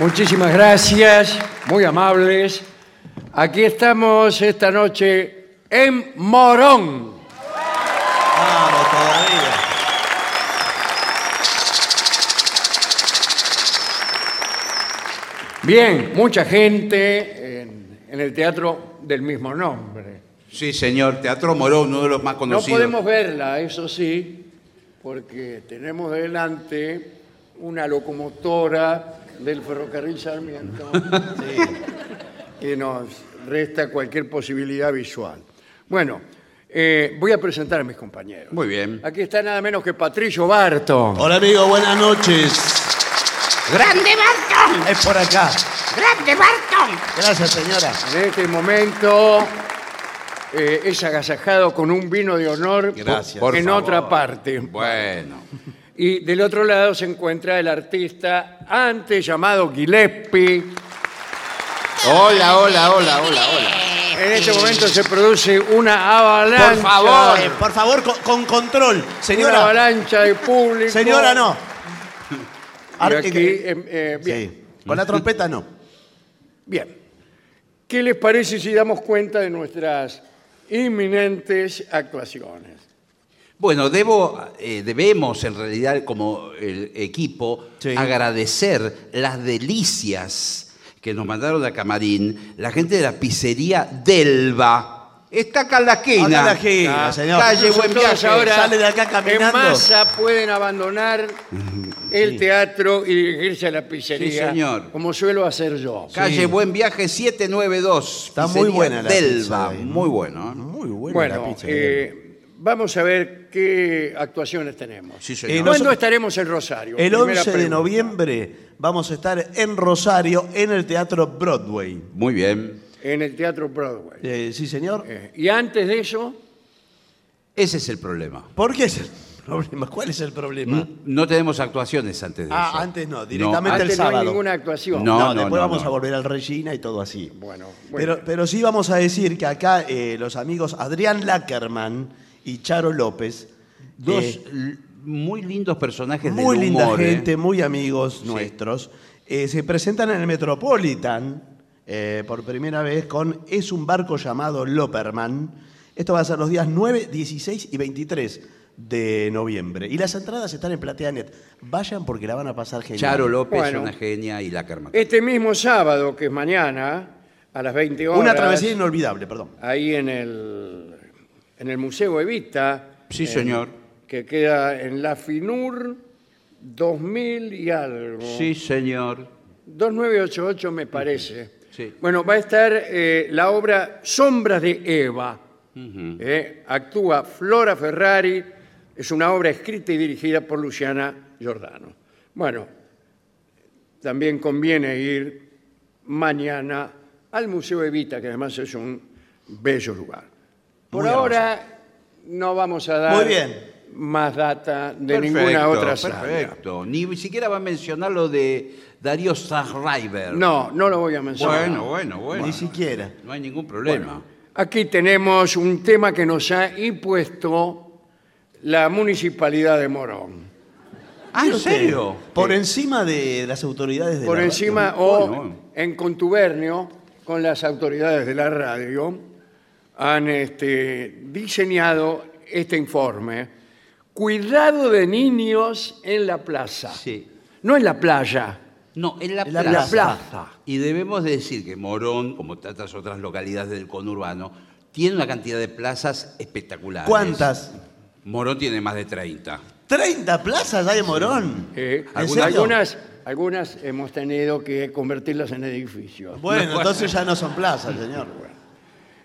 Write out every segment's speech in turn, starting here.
Muchísimas gracias, muy amables. Aquí estamos esta noche en Morón. Vamos todavía. Bien, mucha gente en, en el teatro del mismo nombre. Sí, señor. Teatro Morón, uno de los más No conocidos. podemos verla, eso sí, porque tenemos delante una locomotora del ferrocarril Sarmiento que nos resta cualquier posibilidad visual. Bueno, eh, voy a presentar a mis compañeros. Muy bien. Aquí está nada menos que Patricio Barton. Hola amigo, buenas noches. ¡Grande Barton! Es por acá. ¡Grande Barton! Gracias señora. En este momento eh, es agasajado con un vino de honor Gracias. Por en favor. otra parte. Bueno. Y del otro lado se encuentra el artista antes llamado Gillespie. Hola, hola, hola, hola, hola. En este momento se produce una avalancha. Por favor. Eh, por favor, con, con control. Una Señora. avalancha de público. Señora, no. Y aquí, eh, eh, eh, bien. sí. Con la trompeta no. Bien. ¿Qué les parece si damos cuenta de nuestras inminentes actuaciones? Bueno, debo, eh, debemos en realidad como el equipo Sí. agradecer las delicias que nos mandaron a Camarín la gente de la pizzería Delva. Está acá en la esquina. Acá en la esquina, Ah, señor. calle Buen Viaje. ahora Sale de acá caminando. En masa pueden abandonar el teatro y dirigirse a la pizzería. Sí, señor. Como suelo hacer yo. Calle Sí. Buen Viaje 792. Está muy Pizzería buena la Delva. pizza. Muy bueno. ¿eh? Muy buena la Bueno, pizza. eh, vamos a ver qué actuaciones tenemos. Sí, Eh, señor. ¿Cuándo Nosotros- estaremos en Rosario? El Primera 11 de pregunta. noviembre vamos a estar en Rosario, en el Teatro Broadway. Muy bien. En el Teatro Broadway. Eh, ¿Sí, señor? Eh, y antes de eso, Ese es el problema. ¿Por qué es el problema? ¿Cuál es el problema? No tenemos actuaciones antes de Ah, eso. antes no, directamente antes el no hay sábado. ninguna actuación. No, No, no, después no, vamos no. a volver al Regina y todo así. Bueno, bueno. Pero, pero sí vamos a decir que acá eh, los amigos Adrián Lackerman y Charo López, Dos eh, muy lindos personajes muy del linda humor, ¿eh? gente, muy amigos nuestros, eh, se presentan en el Metropolitan eh, por primera vez con Es un barco llamado Loperman. Esto va a ser los días 9, 16 y 23 de noviembre. Y las entradas están en PlateaNet. Vayan porque la van a pasar genial. Charo López, Bueno. una genia, y Lackerman. Este mismo sábado, que es mañana, a las 20 horas. Una travesía inolvidable, perdón. Ahí en el, en el Museo Evita. Sí, señor. Que queda en la FINUR 2000 y algo. Sí, señor. 2988 me parece. Sí. Bueno, va a estar eh, la obra Sombras de Eva. Eh, actúa Flora Ferrari. Es una obra escrita y dirigida por Luciana Giordano. Bueno, también conviene ir mañana al Museo Evita, que además es un bello lugar. Por Muy ahora no vamos a dar Muy bien. más data de Perfecto, ninguna otra sala. Perfecto. Ni siquiera va a mencionar lo de Darío Zahriver. No, no lo voy a mencionar. Bueno, bueno, bueno. Ni siquiera. No hay ningún problema. Aquí tenemos un tema que nos ha impuesto la municipalidad de Morón. ah, ¿en serio? Por encima de las autoridades de Por la encima o Bueno. en contubernio con las autoridades de la radio, han este, diseñado este informe. Cuidado de niños en la plaza. Sí. No en la playa, No, en la En la en la plaza. plaza. Y debemos decir que Morón, como tantas otras localidades del conurbano, tiene una cantidad de plazas espectaculares. ¿Cuántas? Morón tiene más de 30. ¿30 plazas hay en Morón? Eh, ¿En algunas, serio? algunas, algunas hemos tenido que convertirlas en edificios. Bueno, entonces ya no son plazas, señor.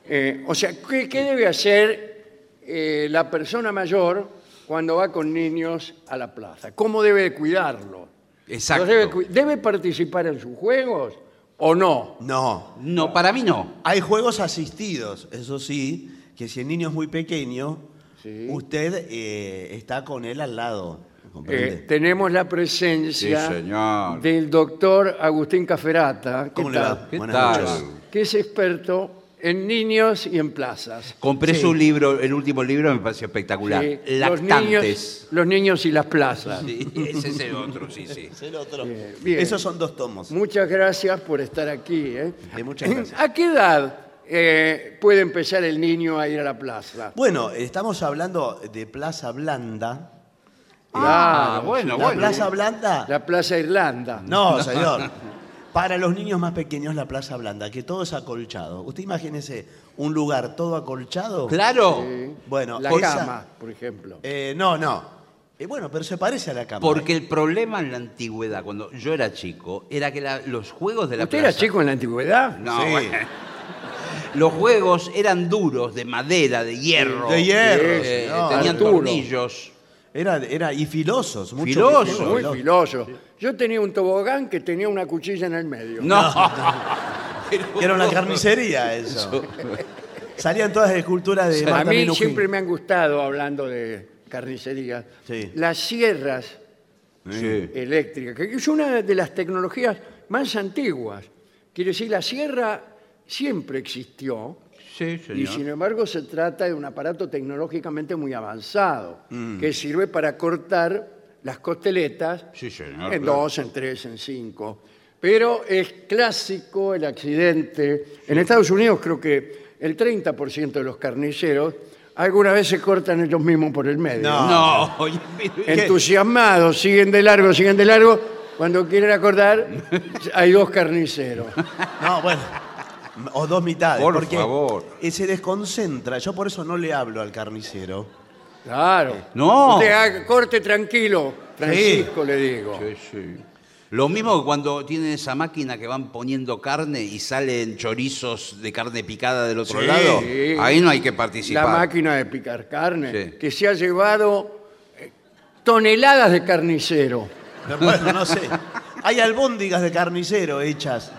Eh, o sea, ¿qué, qué debe hacer eh, la persona mayor cuando va con niños a la plaza? ¿Cómo debe de cuidarlo? Exacto. ¿Los Debe, cu- debe participar en sus juegos o no? No. No, para mí no. Hay juegos asistidos, eso sí, que si el niño es muy pequeño, Sí. usted eh, está con él al lado. Eh, tenemos la presencia Sí, señor. del doctor Agustín Caferata, ¿qué ¿Cómo le tal? va? ¿Qué Buenas tal? noches. que es experto en niños y en plazas. Compré Sí. su libro, el último libro me pareció espectacular. Sí, los, Lactantes. niños, los niños y las plazas. Sí, ese es el otro, sí, sí. Es el otro. Bien, bien. Esos son dos tomos. Muchas gracias por estar aquí. ¿eh? Eh, muchas gracias. ¿A qué edad eh, puede empezar el niño a ir a la plaza? Bueno, estamos hablando de Plaza Blanda. Ah, Claro, bueno, la bueno. Plaza Blanda. La Plaza Irlanda. No, señor. Para los niños más pequeños, la Plaza Blanda, que todo es acolchado. Usted imagínese un lugar todo acolchado. Claro, Sí. Bueno, la esa- cama, por ejemplo. Eh, no, no. Eh, bueno, pero se parece a la cama. porque ¿eh? el problema en la antigüedad, cuando yo era chico, era que la- los juegos de la ¿Usted plaza... era chico en la antigüedad? No, Sí. bueno. Los juegos eran duros, de madera, de hierro. De hierro, Eh, señor. tenían Duro. tornillos. Era, era, y filosos. mucho filoso, Muy filoso. filoso. Yo tenía un tobogán que tenía una cuchilla en el medio. No. Era una carnicería eso. Salían todas las esculturas de A Marta mí Minujín. siempre me han gustado, hablando de carnicería, Sí. las sierras Sí. eléctricas, que es una de las tecnologías más antiguas. Quiere decir, la sierra siempre existió Sí, y sin embargo se trata de un aparato tecnológicamente muy avanzado Mm. que sirve para cortar las costeletas Sí, señor, en claro. dos, en tres, en cinco. Pero es clásico el accidente. En Estados Unidos creo que el 30% de los carniceros alguna vez se cortan ellos mismos por el medio. No. No, oye, pero- Entusiasmados, siguen de largo, siguen de largo. Cuando quieren acordar, hay dos carniceros. No, bueno. O dos mitades. Por porque favor. eh, se desconcentra. Yo por eso no le hablo al carnicero. Claro. No. Usted haga- corte tranquilo, Francisco, le digo. Sí, sí. Lo mismo que cuando tienen esa máquina que van poniendo carne y salen chorizos de carne picada del otro Sí. lado. Sí. Ahí no hay que La participar. máquina de picar carne, Sí. que se ha llevado eh, toneladas de carnicero. Pero Bueno, no sé. Hay albóndigas de carnicero hechas.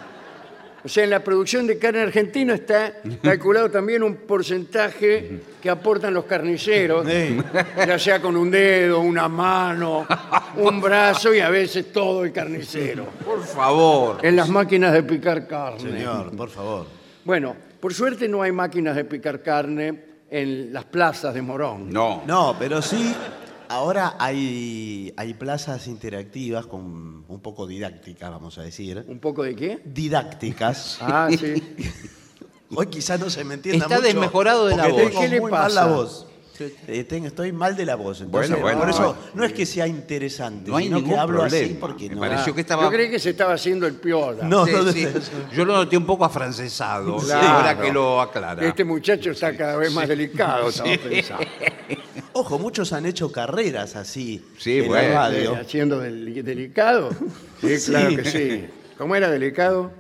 O sea, en la producción de carne argentina está calculado también un porcentaje que aportan los carniceros, Sí. ya sea con un dedo, una mano, un brazo y a veces todo el carnicero, Por favor. en las máquinas de picar carne. Señor, por favor. Bueno, por suerte no hay máquinas de picar carne en las plazas de Morón. No. No, pero sí, ahora hay, hay plazas interactivas con un poco didácticas, vamos a decir. ¿Un poco de qué? Didácticas. Ah, sí. Hoy quizás no se me entienda Está mucho. desmejorado de la porque voz. tengo ¿Qué le muy mal pasa? la voz. Eh, estoy mal de la voz. Entonces, Bueno, bueno, por eso no no es que sea interesante, No hay sino que ningún hablo así problema. porque Me no. pareció que Yo estaba. creí que se estaba haciendo el piola. No, Sí, no, sí. no. Yo lo noté un poco afrancesado. Claro. Ahora que lo aclara. Este muchacho está cada vez más delicado, estaba pensando. Ojo, muchos han hecho carreras así Sí, en bueno. la radio. Eh, Haciendo del- delicado. Sí, claro Sí. que sí. ¿Cómo era delicado?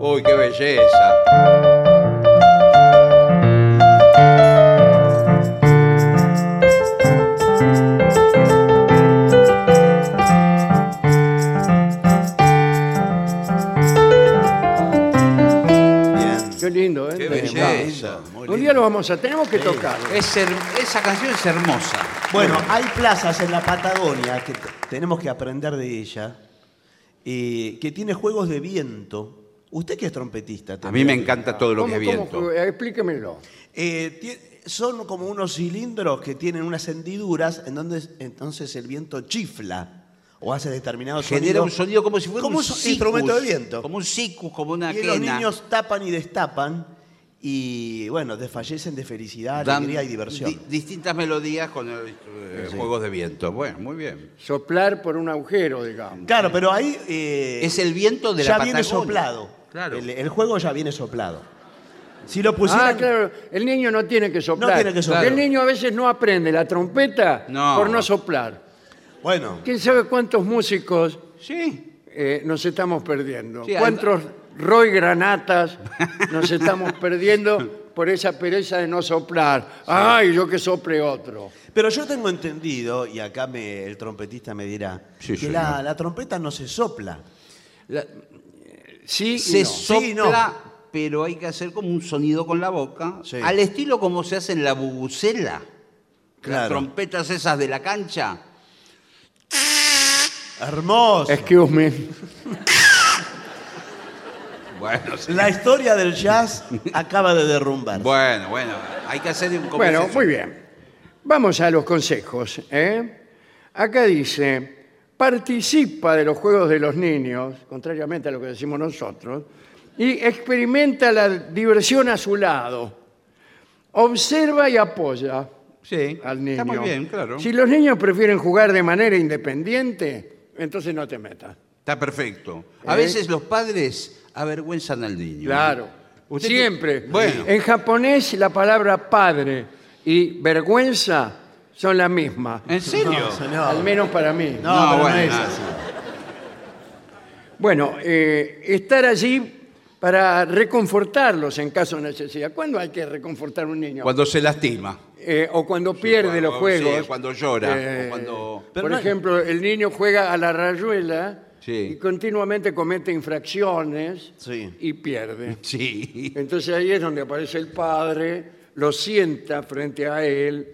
Uy, qué belleza. Qué lindo, ¿eh? Qué Delicado. belleza. Muy Un día lo vamos a... Tenemos que tocar. Es her- esa canción es hermosa. Bueno, hay plazas en la Patagonia que t- tenemos que aprender de ella, eh, que tiene juegos de viento. Usted que es trompetista. A mí me que- encanta todo lo que ¿Cómo- es cómo viento. fue? Explíquemelo. Eh, son como unos cilindros que tienen unas hendiduras en donde entonces el viento chifla o hace determinado Genera sonido. un sonido como si fuera Como un sicus, instrumento de viento. Como un sicus, como una Y los quena. niños tapan y destapan y, bueno, desfallecen de felicidad, Dan alegría y diversión. di- distintas melodías con el, eh, juegos de viento. Bueno, muy bien. Soplar por un agujero, digamos. Claro, pero ahí... eh, Es el viento de ya la viene Patagonia. soplado. Claro. El, el juego ya viene soplado. Si lo pusieran... Ah, claro. El niño no tiene que soplar. No tiene que soplar. El niño a veces no aprende la trompeta No. por no soplar. Bueno, ¿Quién sabe cuántos músicos Sí. eh, nos estamos perdiendo? Sí, hay- ¿Cuántos Roy Granatas nos estamos perdiendo por esa pereza de no soplar? ¡Ay, yo que sople otro! pero yo tengo entendido, y acá me- el trompetista me dirá, Sí, que señor. la, la trompeta no se sopla. La- Sí, y se no. sopla, Sí, no. pero hay que hacer como un sonido con la boca. Sí. Al estilo como se hace en la bubucela. Las trompetas esas de la cancha. Hermoso. Excuse me. Bueno, sí. La historia del jazz acaba de derrumbar. bueno, bueno, hay que hacer un Bueno, muy bien. Vamos a los consejos. ¿eh? Acá dice, participa de los juegos de los niños, contrariamente a lo que decimos nosotros, y experimenta la diversión a su lado. Observa y apoya Sí, al niño. está muy bien, claro. Si los niños prefieren jugar de manera independiente, entonces no te metas. Está perfecto. A ¿Eh? veces los padres avergüenzan al niño. Claro. Usted Siempre. Bueno. En japonés la palabra padre y vergüenza son la misma. ¿En serio? No, señor. Al menos para mí. No, No, pero no bueno, es nada. así. Bueno, eh, estar allí para reconfortarlos en caso de necesidad. ¿Cuándo hay que reconfortar a un niño? Cuando se lastima. Eh, o cuando pierde cuando- los juegos. sí, cuando llora, Eh, o cuando- Pero por no- ejemplo, el niño juega a la rayuela Sí. y continuamente comete infracciones Sí. y pierde. Sí. Entonces ahí es donde aparece el padre, lo sienta frente a él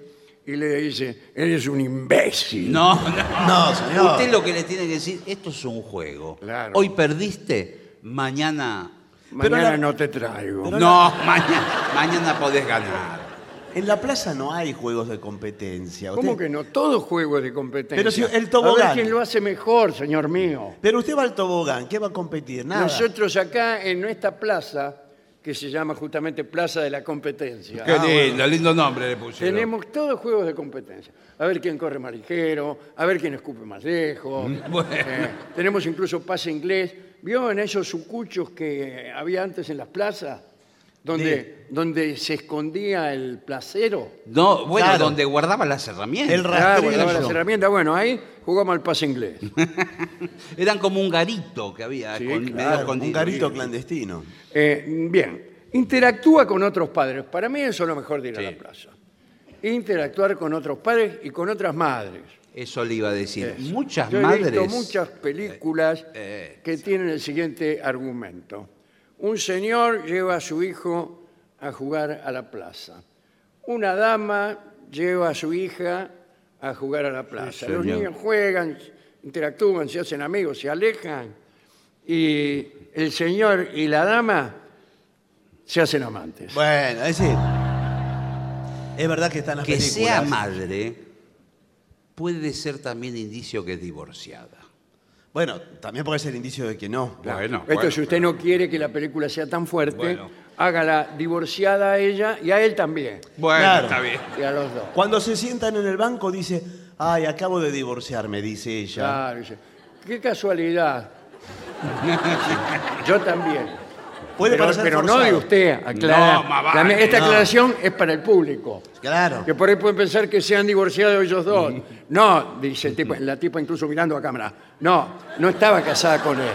y le dice, eres un imbécil. No, no. No, señor. Usted lo que le tiene que decir, esto es un juego. Claro. Hoy perdiste, mañana. Mañana la- no te traigo. Pero No, mañana, mañana podés ganar. En la plaza no hay juegos de competencia. ¿Cómo Usted- que no? Todo juego es de competencia. Pero si el A tobogán. ver quién lo hace mejor, señor mío. Pero usted va al tobogán, ¿qué va a competir? Nada. Nosotros acá en nuestra plaza, que se llama justamente Plaza de la Competencia, Qué lindo, lindo nombre le pusieron. tenemos todos juegos de competencia. A ver quién corre más ligero, a ver quién escupe más lejos. Bueno. Eh, tenemos incluso pase inglés. ¿Vio en esos sucuchos que había antes en las plazas? Donde, donde se escondía el placero. No, bueno, Claro. donde guardaba las herramientas. El Claro, rastrillo. guardaba las herramientas. Bueno, ahí jugamos al pase inglés. Eran como un garito que había. Sí, con- medio Claro, un escondido. garito clandestino. Eh, bien, interactúa con otros padres. Para mí eso es lo mejor de ir a Sí. la plaza. Interactuar con otros padres y con otras madres. Eso le iba a decir. Eso. Muchas Yo he madres. visto muchas películas eh, que tienen el siguiente argumento. Un señor lleva a su hijo a jugar a la plaza. Una dama lleva a su hija a jugar a la plaza. Los niños juegan, interactúan, se hacen amigos, se alejan y el señor y la dama se hacen amantes. Bueno, es decir, es verdad que están las Que películas. sea madre puede ser también indicio que es divorciada. Bueno, también puede ser indicio de que no. Bueno, Esto bueno, si usted no quiere que la película sea tan fuerte, Bueno. hágala divorciada a ella y a él también. Bueno, Claro. está bien. Y a los dos. Cuando se sientan en el banco dice, ay, acabo de divorciarme, dice ella. Claro, dice, qué casualidad. Yo también. Puede pero parecer pero no forzado. de usted, aclara. No, más vale. La- esta No. aclaración es para el público. Claro. Que por ahí pueden pensar que se han divorciado ellos dos. No, dice el tipo, la tipa incluso mirando a cámara. No, no estaba casada con él.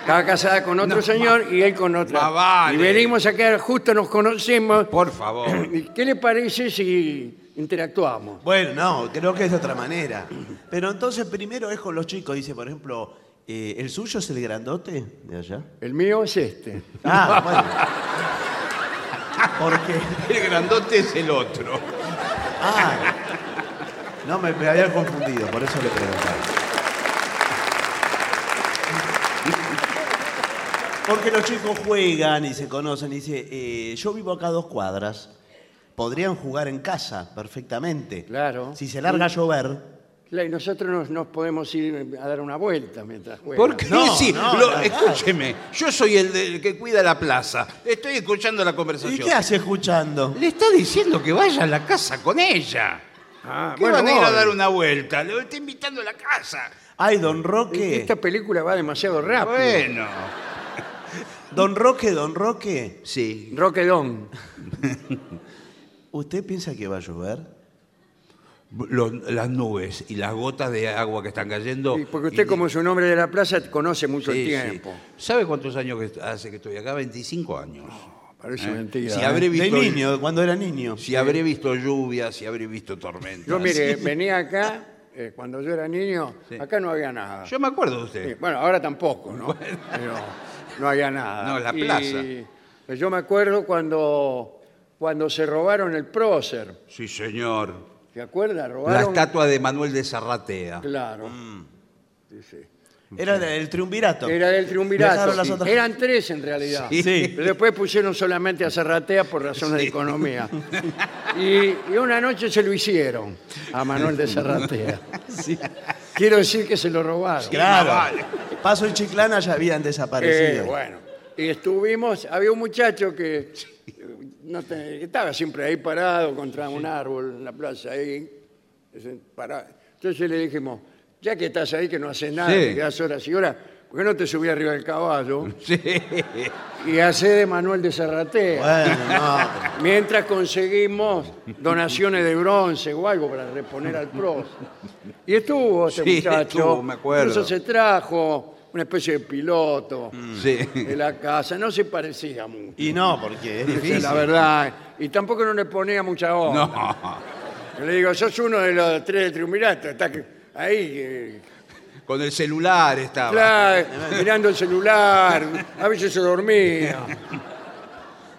Estaba casada con otro señor y él con otra. Más vale. Y venimos acá, justo nos conocemos. Por favor. ¿Y ¿Qué le parece si interactuamos? Bueno, no, creo que es de otra manera. Pero entonces primero es con los chicos, dice, por ejemplo, eh, ¿el suyo es el grandote de allá? El mío es este. Ah, bueno. Porque, El grandote es el otro. ah, no, me, me había confundido, por eso le preguntaba. Porque los chicos juegan y se conocen y dice, eh, yo vivo acá a dos cuadras, podrían jugar en casa perfectamente. Claro. Si se larga a llover, y nosotros nos, nos podemos ir a dar una vuelta mientras juegan. ¿Por qué? No, Sí, no, lo- no, no. escúcheme, yo soy el, del que cuida la plaza. Estoy escuchando la ¿y conversación. qué hace escuchando? Le está diciendo que vaya a la casa con ella. Ah, Que bueno, van a ir a voy. dar una vuelta. Le está invitando a la casa. Ay, don Roque, Esta película va demasiado rápido. Bueno. don Roque, don Roque, Sí. Roquedón. ¿usted piensa que va a llover? Lo- las nubes y las gotas de agua que están cayendo. Sí, porque usted, Y- como es un hombre de la plaza, conoce mucho Sí, el sí. tiempo. ¿Sabe cuántos años que hace que estoy acá? 25 años. Parece ¿Eh? mentira. Si ¿eh? habré De visto, niño, cuando era niño. Si habré visto lluvia, si habré visto tormentas. Yo, mire, venía acá, eh, cuando yo era niño, Sí. acá no había nada. Yo me acuerdo de Sí, usted. bueno, ahora tampoco, ¿no? Pero no había nada. No, la Y, plaza. pues yo me acuerdo cuando, cuando se robaron el prócer. Sí, señor. ¿Se acuerda? La estatua de Manuel de Zarratea. Claro. Sí, sí. Era el triunvirato. Era del triunvirato. Las otras- Eran tres en realidad. Sí. Pero después pusieron solamente a Zarratea por razones de economía. Y, y una noche se lo hicieron a Manuel de Zarratea. Quiero decir que se lo robaron. Claro. Paso y Chiclana ya habían Eh, desaparecido. bueno, y estuvimos, había un muchacho que eh, no te- estaba siempre ahí parado contra un árbol en la plaza ahí. ese, parado. Entonces le dijimos, ya que estás ahí que no haces nada, Sí. te quedas horas y horas, ¿por qué no te subí arriba del caballo Sí. y hace de Manuel de Serratea? Bueno, no. Mientras conseguimos donaciones de bronce o algo para reponer al pros. Y estuvo este Sí, muchacho. estuvo, me acuerdo. Incluso se trajo una especie de piloto Sí. de la casa. No se parecía mucho. Y no, porque es esa es difícil. la verdad. Y tampoco no le ponía mucha onda. No. Yo le digo, sos uno de los tres del triunvirato. Está que- ahí, eh, Con el celular estaba. claro, mirando el celular. A veces se dormía.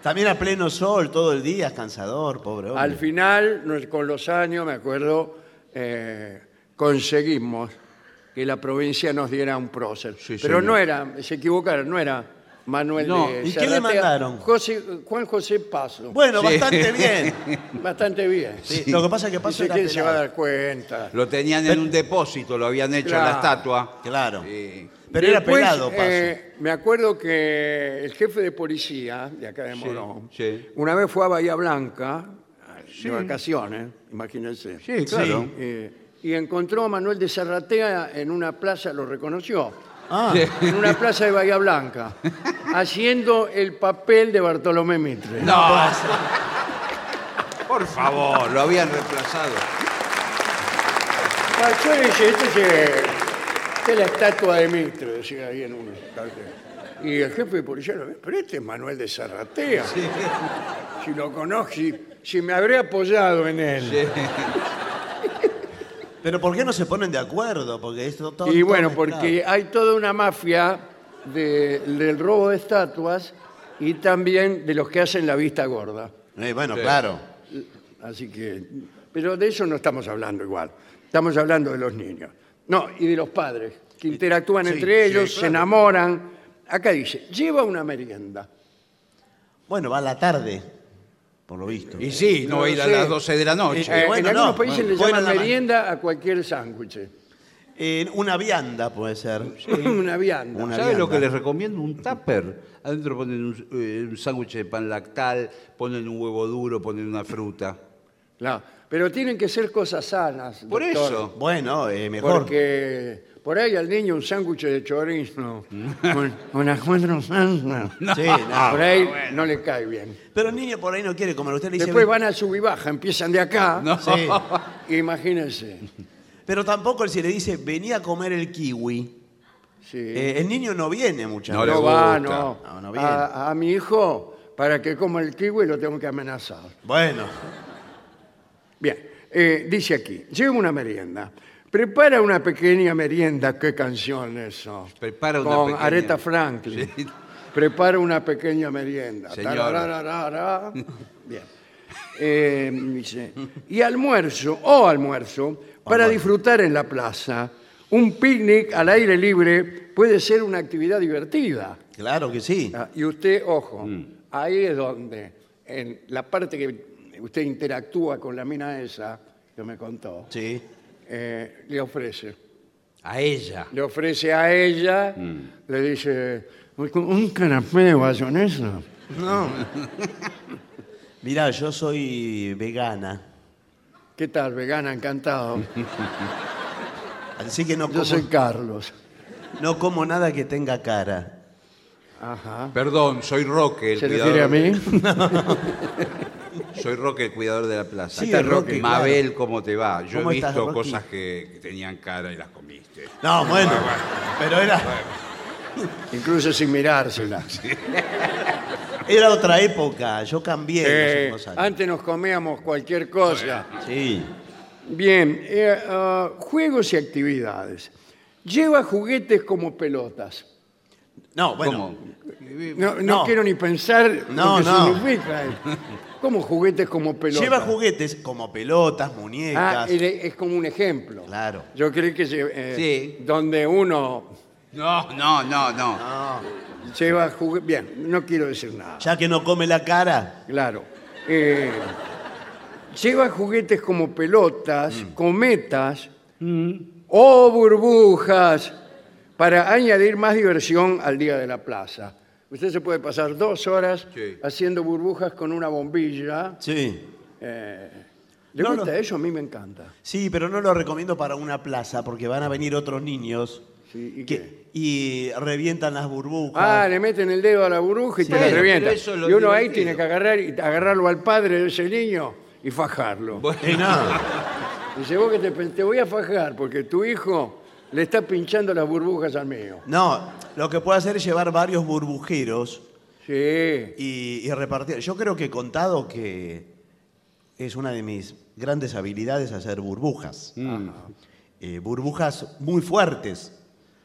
También a pleno sol todo el día, es cansador, pobre hombre. Al final, nos- con los años, me acuerdo, eh, conseguimos que la provincia nos diera un prócer. Sí, Pero señor. no era, se equivocaron, no era Manuel No. de ¿Y qué le Serratea, mandaron? José- Juan José Paso. Bueno, bastante bien. Bastante bien. Sí, Lo que pasa es que Paso Dice, era ¿quién se va a pelado. dar cuenta? Lo tenían en un depósito, lo habían hecho en Claro. la estatua. Claro. Sí. Pero era Después, pelado, Paso. eh, me acuerdo que el jefe de policía de acá de Morón, sí. una vez fue a Bahía Blanca, de vacaciones, imagínense. Sí, claro. Eh, y encontró a Manuel de Serratea en una plaza, lo reconoció, Ah, en una plaza de Bahía Blanca, haciendo el papel de Bartolomé Mitre. No. Por favor, lo habían reemplazado. Ah, yo dije, este es, eh, esta es la estatua de Mitre, decía ahí en un cartel. Y el jefe de policía lo ve, pero este es Manuel de Serratea. Si lo conozco, si, si me habré apoyado en él. Pero ¿por qué no se ponen de acuerdo? Porque esto todo Y bueno, porque hay toda una mafia de- del robo de estatuas y también de los que hacen la vista gorda. Eh, bueno, claro. Así que, pero de eso no estamos hablando igual. Estamos hablando de los niños. No, y de los padres, que interactúan sí, entre sí, ellos, se claro. enamoran. Acá dice, lleva una merienda. Bueno, va a la tarde, por lo visto. Y sí, no, No ir a sé. las 12 de la noche. Eh, bueno, en algunos no, países bueno, le llaman la ma- merienda a cualquier sándwich. Eh, una vianda puede ser. una vianda. Una ¿Sabes lo que les recomiendo? Un tupper. Adentro ponen un, eh, un sándwich de pan lactal, ponen un huevo duro, ponen una fruta. Claro, Pero tienen que ser cosas sanas. Por doctor, eso. Bueno, eh, mejor. Porque por ahí al niño un sándwich de chorizo con, con. Sí, no. Por ahí no le cae bien. Pero el niño por ahí no quiere comer. Usted le dice. Después van a sub y baja, empiezan de acá. No. Sí. Imagínense. Pero tampoco si le dice, venía a comer el kiwi. Sí. eh, el niño no viene muchas No no va, no. No, no viene. a, a mi hijo, para que coma el kiwi, lo tengo que amenazar. Bueno, Bien, eh, dice aquí, lleva una merienda. Prepara una pequeña merienda. ¿Qué canción eso? Prepara una Con pequeña- Aretha Franklin. Sí. Prepara una pequeña merienda. Señor. Tarararara. Bien. Eh, dice, y almuerzo, o almuerzo, para disfrutar en la plaza. Un picnic al aire libre puede ser una actividad divertida. claro que sí. Ah, Y usted, ojo, Mm. ahí es donde, en la parte que usted interactúa con la mina esa que me contó, Sí. Eh, le ofrece. A ella. Le ofrece a ella, Mm. le dice, un canapé de bayonesa. No. Mirá, yo soy vegana. ¿Qué tal, vegana? Encantado. Así que no Yo como, soy Carlos. no como nada que tenga cara. Ajá. Perdón, soy Roque, el ¿Se cuidador. refiere a mí? Soy Roque, el cuidador de la plaza. Sí, está Roque, Mabel, ¿cómo te va? Yo ¿Cómo he visto cosas que, que tenían cara y las comiste. No, bueno. Pero era, Incluso sin mirársela. era otra época. Yo cambié Eh, los últimos años. antes nos comíamos cualquier cosa. Sí. Bien, eh, ah, juegos y actividades. Lleva juguetes como pelotas. No, bueno. ¿Cómo? No, no No. quiero ni pensar No, lo que no. significa. ¿Cómo juguetes como pelotas? Lleva juguetes como pelotas, Ah, muñecas. es es como un ejemplo. Claro. Yo creí que eh, Sí. donde uno No, no, no, no. Lleva juguetes. Bien, no quiero decir nada. Ya que no come la cara. Claro. Eh, lleva juguetes como pelotas, Mm. cometas o burbujas para añadir más diversión al día de la plaza. Usted se puede pasar dos horas Sí. haciendo burbujas con una bombilla. Sí. ¿Le No, gusta no. eso? A mí me encanta. Sí, pero no lo recomiendo para una plaza porque van a venir otros niños Sí, ¿y que- y revientan las burbujas. Ah, le meten el dedo a la burbuja y te la Bueno, revienta. pero eso es lo Y uno ahí divertido. tiene que agarrar y agarrarlo al padre de ese niño y fajarlo. Y no. Dice, vos que te, te voy a fajar porque tu hijo le está pinchando las burbujas al mío. No, lo que puede hacer es llevar varios burbujeros Sí. y, y repartir. Yo creo que he contado que es una de mis grandes habilidades hacer burbujas. Eh, burbujas muy fuertes.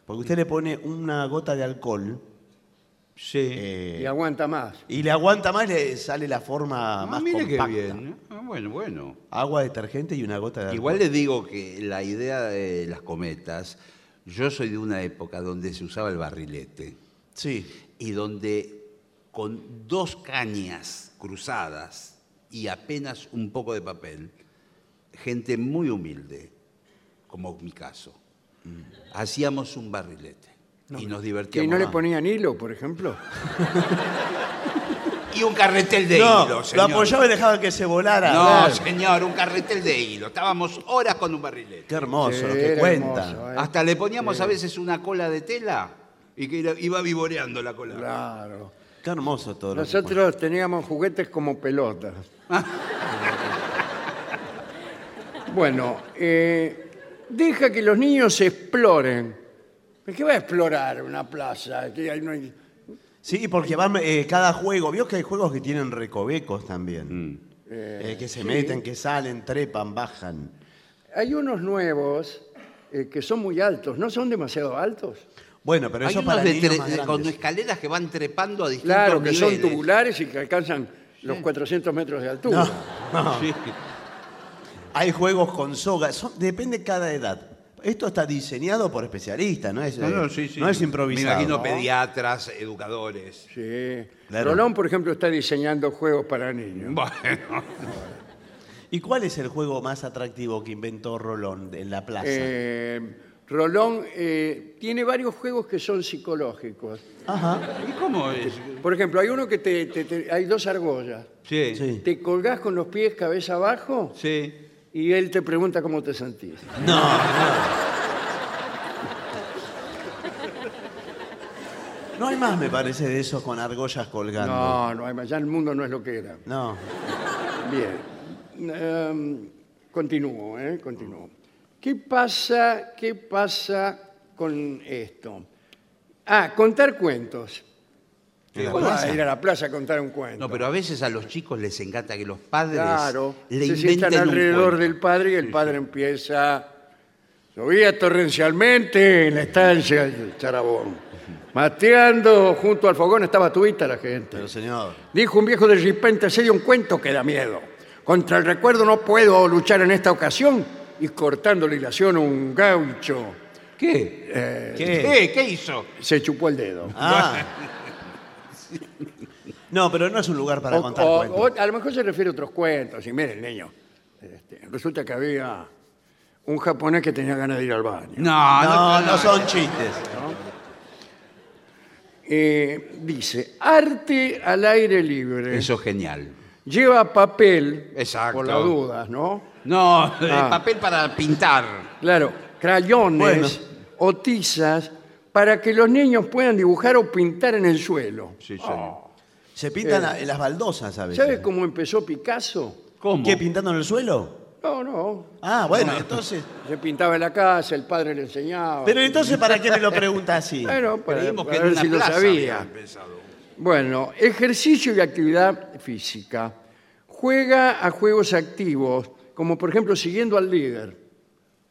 Porque usted le pone una gota de alcohol Sí. eh, Y aguanta más. y le aguanta más, le sale la forma Ah, más mire qué compacta. bien. Ah, bueno, bueno. Agua, detergente y una gota de alcohol. Igual le digo que la idea de las cometas, yo soy de una época donde se usaba el barrilete Sí. y donde con dos cañas cruzadas y apenas un poco de papel, gente muy humilde, como mi caso, hacíamos un barrilete y nos ¿Que divertíamos. no le ponían hilo, por ejemplo? Y un carretel de no, hilo, lo señor. apoyaba y dejaba que se volara. No, Claro. señor, un carretel de hilo. Estábamos horas con un barrilete. Qué hermoso Sí, lo que era cuenta. hermoso, ¿eh? Hasta le poníamos a veces una cola de tela y que iba- iba vivoreando la cola. Claro. Qué hermoso todo lo que Nosotros teníamos juguetes como pelotas. bueno, eh, deja que los niños exploren. ¿Pero ¿Qué va a explorar una plaza? Que ahí no hay- Sí, porque van eh, cada juego. Vio que hay juegos que tienen recovecos también. Eh, que se meten, que salen, trepan, bajan. Hay unos nuevos eh, que son muy altos. ¿No son demasiado altos? Bueno, pero Hay eso unos para de niños tre- más de- con escaleras que van trepando a distintos Claro, que son niveles. tubulares y que alcanzan los 400 metros de altura. No, Sí. hay juegos con soga. Son- depende cada edad. Esto está diseñado por especialistas, no es, No, no, eh, sí, sí. no es improvisado. Me imagino ¿no? pediatras, educadores. Sí. Claro. Rolón, por ejemplo, está diseñando juegos para niños. Bueno, ¿Y cuál es el juego más atractivo que inventó Rolón en la plaza? Eh, Rolón eh, tiene varios juegos que son psicológicos. Ajá. ¿y cómo es? Por ejemplo, hay uno que te, te- te- hay dos argollas. Sí, sí. Sí. Te colgás con los pies cabeza abajo y él te pregunta cómo te sentís. No hay más, me parece, de esos con argollas colgando. No, no hay más. Ya el mundo no es lo que era. No. Bien. Em, continúo, ¿eh? Continúo. ¿Qué pasa, ¿Qué pasa con esto? Ah, contar cuentos. ¿En la ¿Cómo vas plaza? a ir a la plaza a contar un cuento? No, pero a veces a los chicos les encanta que los padres Claro, le se sientan inventen un alrededor cuento. del padre y el padre empieza. Llovía torrencialmente en la estancia del Charabón. Mateando junto al fogón estaba tuita la gente. Pero señor. Dijo un viejo de repente, se dio un cuento que da miedo. Contra el recuerdo no puedo luchar en esta ocasión. Y cortando la hilación un gaucho ¿Qué? eh, ¿Qué? ¿Qué? ¿Qué hizo? se chupó el dedo. Ah. No, pero no es un lugar para O- contar o- cuentos. o a lo mejor se refiere a otros cuentos. Y mire, el niño, este, resulta que había un japonés que tenía ganas de ir al baño. No, no, no son chistes. Eh, dice, arte al aire libre. Eso es genial. Lleva papel, Exacto. por las dudas, ¿no? No, Ah. el papel para pintar. Claro, crayones Bueno. o tizas para que los niños puedan dibujar o pintar en el suelo. Sí, sí. Se pintan la- en las baldosas, a veces. ¿Sabes cómo empezó Picasso? ¿Cómo? ¿Qué, pintando en el suelo? No, no. Ah, bueno, entonces... Se pintaba en la casa, el padre le enseñaba. Pero entonces, ¿para qué me lo pregunta así? bueno, para, Creímos que para en ver una si lo plaza sabía. empezado. Bueno, ejercicio y actividad física. Juega a juegos activos, como por ejemplo siguiendo al líder.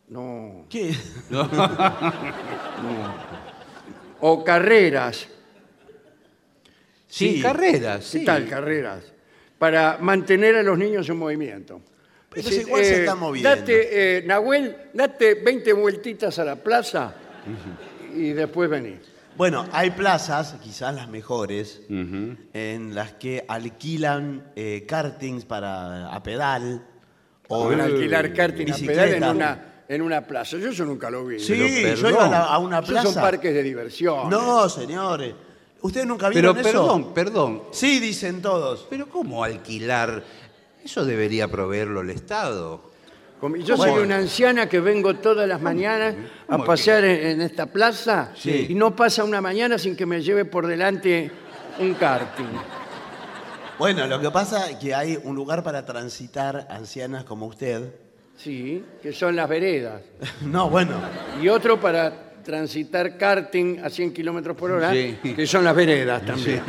No. ¿Qué? O carreras. Sí, Sí. carreras. ¿Qué sí. tal carreras? Para mantener a los niños en movimiento. Pero Es decir, igual se eh, está moviendo. Date, eh, Nahuel, date 20 vueltitas a la plaza y después venís. Bueno, hay plazas, quizás las mejores, en las que alquilan eh, kartings para a pedal. O van a alquilar karting a pedal en una, en una plaza. Yo eso nunca lo vi. Sí, Pero yo iba a, la- a una Esos plaza. son parques de diversión. No, señores. ¿Ustedes nunca Pero vieron eso? perdón, perdón. Sí, dicen todos. Pero ¿cómo alquilar? Eso debería proveerlo el Estado. Como- Yo soy Bueno. una anciana que vengo todas las mañanas a ¿Cómo pasear en, en esta plaza Sí. y no pasa una mañana sin que me lleve por delante un karting. Bueno, lo que pasa es que hay un lugar para transitar ancianas como usted. Sí, que son las veredas. No, bueno. Y otro para transitar karting a 100 kilómetros por hora, Sí. que son las veredas también.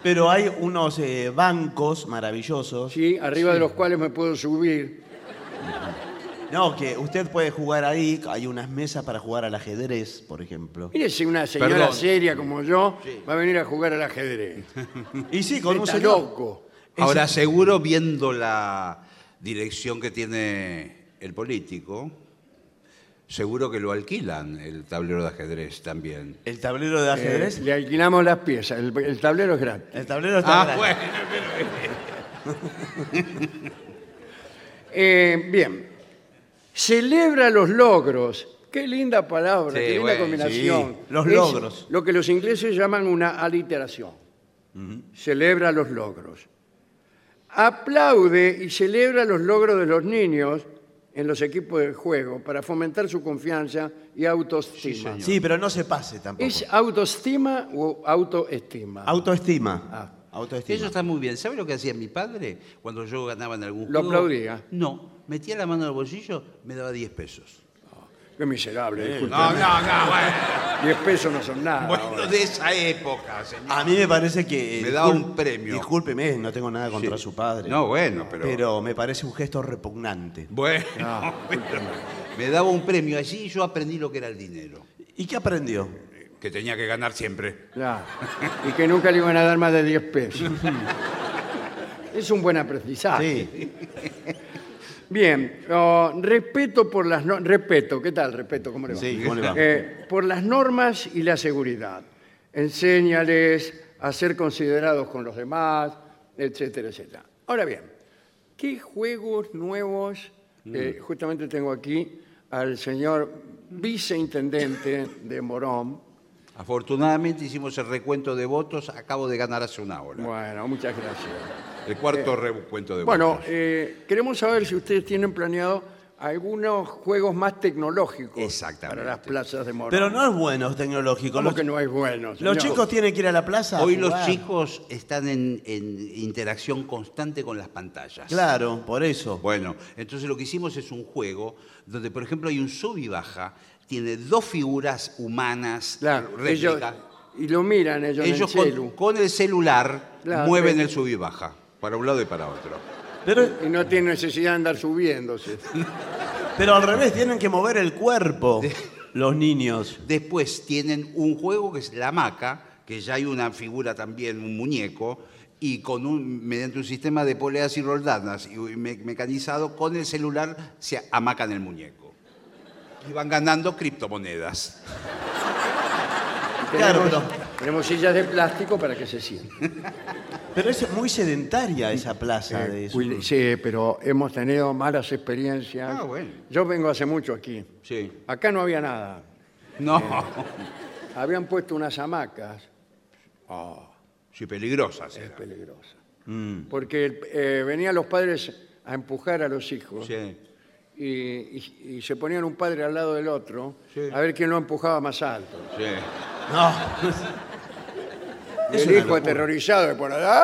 Pero hay unos eh, bancos maravillosos. Sí, arriba de los cuales me puedo subir. No, que usted puede jugar ahí. Hay unas mesas para jugar al ajedrez, por ejemplo. Mire si una señora Perdón. seria como yo va a venir a jugar al ajedrez. Y sí, con un Está señor. loco. Ahora, seguro viendo la dirección que tiene el político, seguro que lo alquilan el tablero de ajedrez también. El tablero de ajedrez. Eh, le alquilamos las piezas. El, el tablero es gratis. El tablero está Ah, bueno. Eh, bien. Celebra los logros. Qué linda palabra, Sí, qué linda bueno, combinación. sí, los Es logros. Lo que los ingleses llaman una aliteración. Celebra los logros. Aplaude y celebra los logros de los niños en los equipos de juego para fomentar su confianza y autoestima. Sí, pero no se pase tampoco. ¿Es autoestima o autoestima? Autoestima. Ah. Autoestima. Eso está muy bien. ¿Sabe lo que hacía mi padre cuando yo ganaba en algún Lo juego? aplaudía. No, metía la mano en el bolsillo, me daba 10 pesos. Qué miserable, disculpe. No, no, no, bueno. 10 pesos no son nada. Bueno, ahora. de esa época, señor. A mí me parece que. Me da un premio. Discúlpeme, no tengo nada contra Sí. su padre. No, bueno, pero... Pero me parece un gesto repugnante. Bueno, No, me daba un premio allí y yo aprendí lo que era el dinero. ¿Y qué aprendió? Que tenía que ganar siempre. Claro. Y que nunca le iban a dar más de 10 pesos. es un buen aprendizaje. Sí. Bien, oh, respeto por las no- respeto, ¿qué tal? Respeto, ¿cómo le va? Sí, ¿cómo le va? Eh, por las normas y la seguridad. Enséñales a ser considerados con los demás, etcétera, etcétera. Ahora bien, ¿qué juegos nuevos? eh, justamente tengo aquí al señor viceintendente de Morón. Afortunadamente hicimos el recuento de votos, acabo de ganar hace una hora. Bueno, muchas gracias. El cuarto recuento de Bueno, eh, queremos saber si ustedes tienen planeado algunos juegos más tecnológicos Exactamente. para las plazas de Morón. Pero no es bueno tecnológico. ¿Cómo Los, que no es bueno? los señor? chicos tienen que ir a la plaza. a Hoy los jugar. chicos están en, en interacción constante con las pantallas. Claro, por eso. Bueno, entonces lo que hicimos es un juego donde, por ejemplo, hay un sub y baja, tiene dos figuras humanas, Claro, ellos, y lo miran ellos, Ellos en el con, celu. con el celular Claro, mueven el sub y baja, para un lado y para otro. Pero, Y no tienen necesidad de andar subiéndose. pero al revés, tienen que mover el cuerpo los niños. Después tienen un juego que es la hamaca, que ya hay una figura también, un muñeco, y con un, mediante un sistema de poleas y roldanas y me- mecanizado, con el celular se hamacan el muñeco. Y van ganando criptomonedas. Claro, pero- tenemos sillas de plástico para que se sienten. Pero es muy sedentaria esa plaza de Eh, eso. Willy, sí, pero hemos tenido malas experiencias. Ah, bueno. Yo vengo hace mucho aquí. Sí. Acá no había nada. No. Habían puesto unas hamacas. Sí, peligrosas. Es peligrosa. Mm. Porque eh, venían los padres a empujar a los hijos Sí. Y, y- y se ponían un padre al lado del otro Sí. a ver quién lo empujaba más alto. Sí. No. Y Es el una hijo locura. aterrorizado de por allá.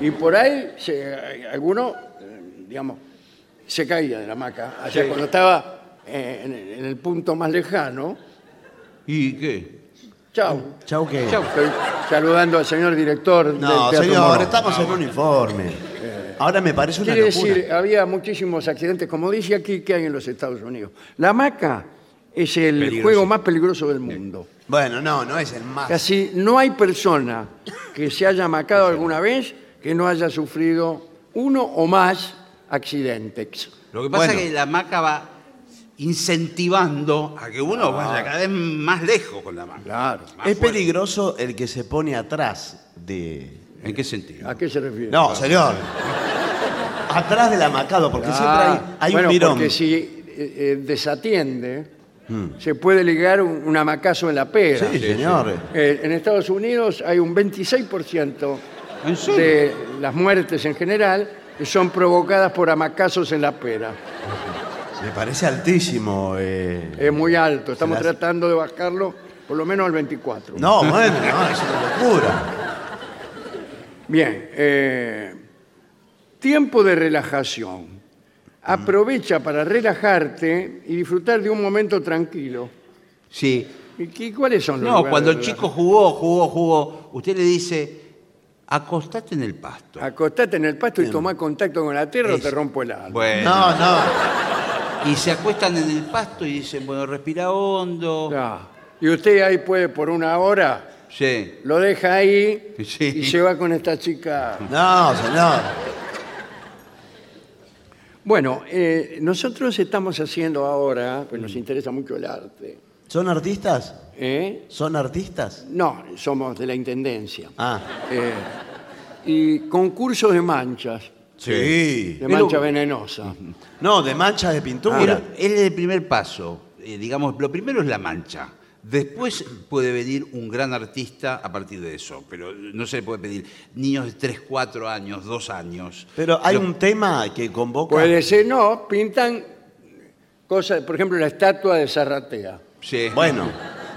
Y por ahí se- alguno, eh, digamos, se caía de la hamaca. O sea, cuando estaba eh, en, el- en el punto más lejano, ¿Y qué? chau. Chau, ¿qué? Chau, estoy saludando al señor director del No, Teatro señor, Morón. estamos en uniforme. Ahora me parece una Quiere locura. decir, había muchísimos accidentes, como dice aquí, que hay en los Estados Unidos. La hamaca es el Peligroso. juego más peligroso del mundo. Bueno, no, no es el más. Casi no hay persona que se haya amacado alguna vez que no haya sufrido uno o más accidentes. Lo que pasa Bueno. es que la hamaca va incentivando a que uno vaya cada vez más lejos con la mano. Claro. Más Es fuerte. peligroso el que se pone atrás de... ¿En qué sentido? ¿A qué se refiere? No, señor. Atrás del amacado, porque Ah, siempre hay, hay bueno, un mirón. porque si eh, eh, desatiende, se puede ligar un, un amacazo en la pera. Sí, señor. Eh, en Estados Unidos hay un 26% ¿En serio? de las muertes en general que son provocadas por amacazos en la pera. Me parece altísimo. eh. Es muy alto, estamos las- tratando de bajarlo por lo menos al 24. No, bueno, no, es una locura. Bien, eh, tiempo de relajación. Aprovecha para relajarte y disfrutar de un momento tranquilo. Sí. ¿Y qué- cuáles son los No, lugares cuando el chico jugó, jugó, jugó, usted le dice, acostate en el pasto. Acostate en el pasto y tomá contacto con la tierra o Es- te rompo el alma. Bueno. No, no. Y se acuestan en el pasto y dicen, bueno, respira hondo. Ya. Y usted ahí puede por una hora, Sí. lo deja ahí Sí. y se va con esta chica. No, señor. Bueno, eh, nosotros estamos haciendo ahora, pues nos interesa mucho el arte. ¿Son artistas? ¿eh? ¿Son artistas? No, somos de la Intendencia. Ah, Eh, y concursos de manchas, sí. de Pero- mancha venenosa. No, de manchas de pintura. Es el primer paso. Eh, digamos, lo primero es la mancha. Después puede venir un gran artista a partir de eso, pero no se le puede pedir niños de 3, 4 años, 2 años. Pero hay Lo- un tema que convoca. Puede ser, no, pintan cosas, por ejemplo, la estatua de Zarratea. Sí. Bueno,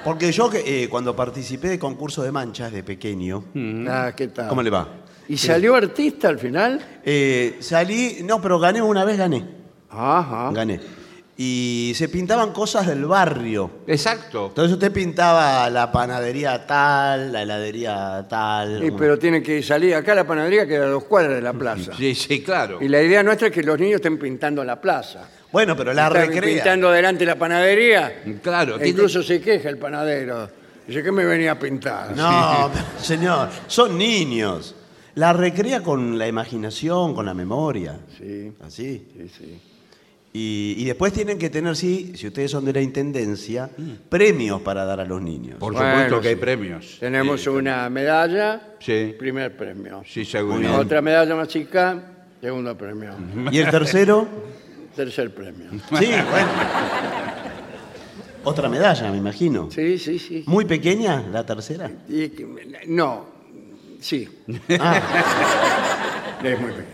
porque yo que, eh, cuando participé de concurso de manchas de pequeño, Ah, ¿qué tal? ¿cómo le va? ¿Y salió artista al final? Eh, salí, no, pero gané una vez, gané. Ajá. Gané. Y se pintaban cosas del barrio. Exacto. Entonces usted pintaba la panadería tal, la heladería tal. Sí, pero tiene que salir acá la panadería queda a dos cuadras de la plaza. Sí, sí, claro. Y la idea nuestra es que los niños estén pintando la plaza. Bueno, pero la Están recrea. pintando delante de la panadería. Claro, E tiene- incluso se queja el panadero. Dice que me venía a pintar. No, señor, son niños. La recrea con la imaginación, con la memoria. Sí, Así. sí, sí. Y, y después tienen que tener, sí, si ustedes son de la intendencia, premios para dar a los niños. Por Bueno, supuesto que hay sí. premios. Tenemos Sí, una medalla, Sí. primer premio. Sí, seguro. Bien. Otra medalla más chica, segundo premio. ¿Y el tercero? Tercer premio. Sí, bueno. Otra medalla, me imagino. Sí, sí, sí. Muy pequeña, la tercera. Y que- no, sí, Ah, es muy pequeña.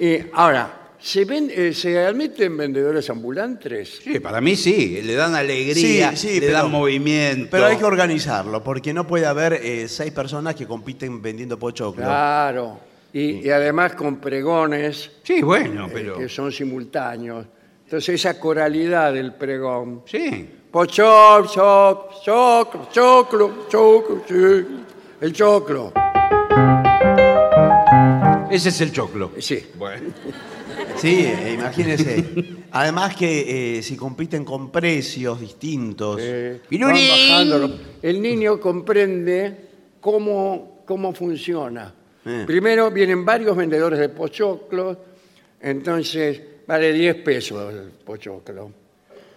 Y ahora, ¿se, ven, eh, ¿se admiten vendedores ambulantes? Sí, para mí sí, le dan alegría, Sí, sí, le pero- dan movimiento. pero hay que organizarlo, porque no puede haber eh, seis personas que compiten vendiendo pochoclo. Claro. Y, y además con pregones Sí, bueno, eh, pero... que son simultáneos. Entonces esa coralidad del pregón. Sí. Pochol, choc, choclo, choclo, choclo, sí. El choclo. Ese es el choclo. Sí. Bueno. Sí, eh, imagínese. Además que eh, si compiten con precios distintos. Eh, van Pirurín. bajándolo. El niño comprende cómo, cómo funciona. Eh. Primero vienen varios vendedores de pochoclos, entonces vale 10 pesos el pochoclo.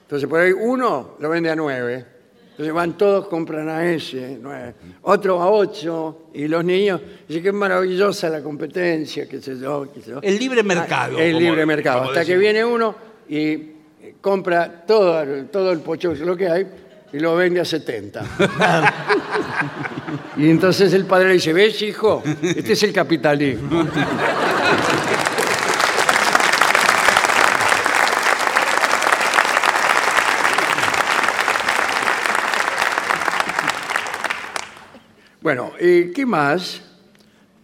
Entonces por ahí uno lo vende a 9. Entonces van todos, compran a ese, 9. Otro a 8. Y los niños dicen que es maravillosa la competencia, qué sé yo, qué sé yo. El libre mercado. El como- libre mercado. Hasta que viene uno y eh, compra todo, el- todo el pochoclo que hay y lo vende a 70. y entonces el padre le dice, ¿ves, hijo? Este es el capitalismo. Bueno, ¿y qué más?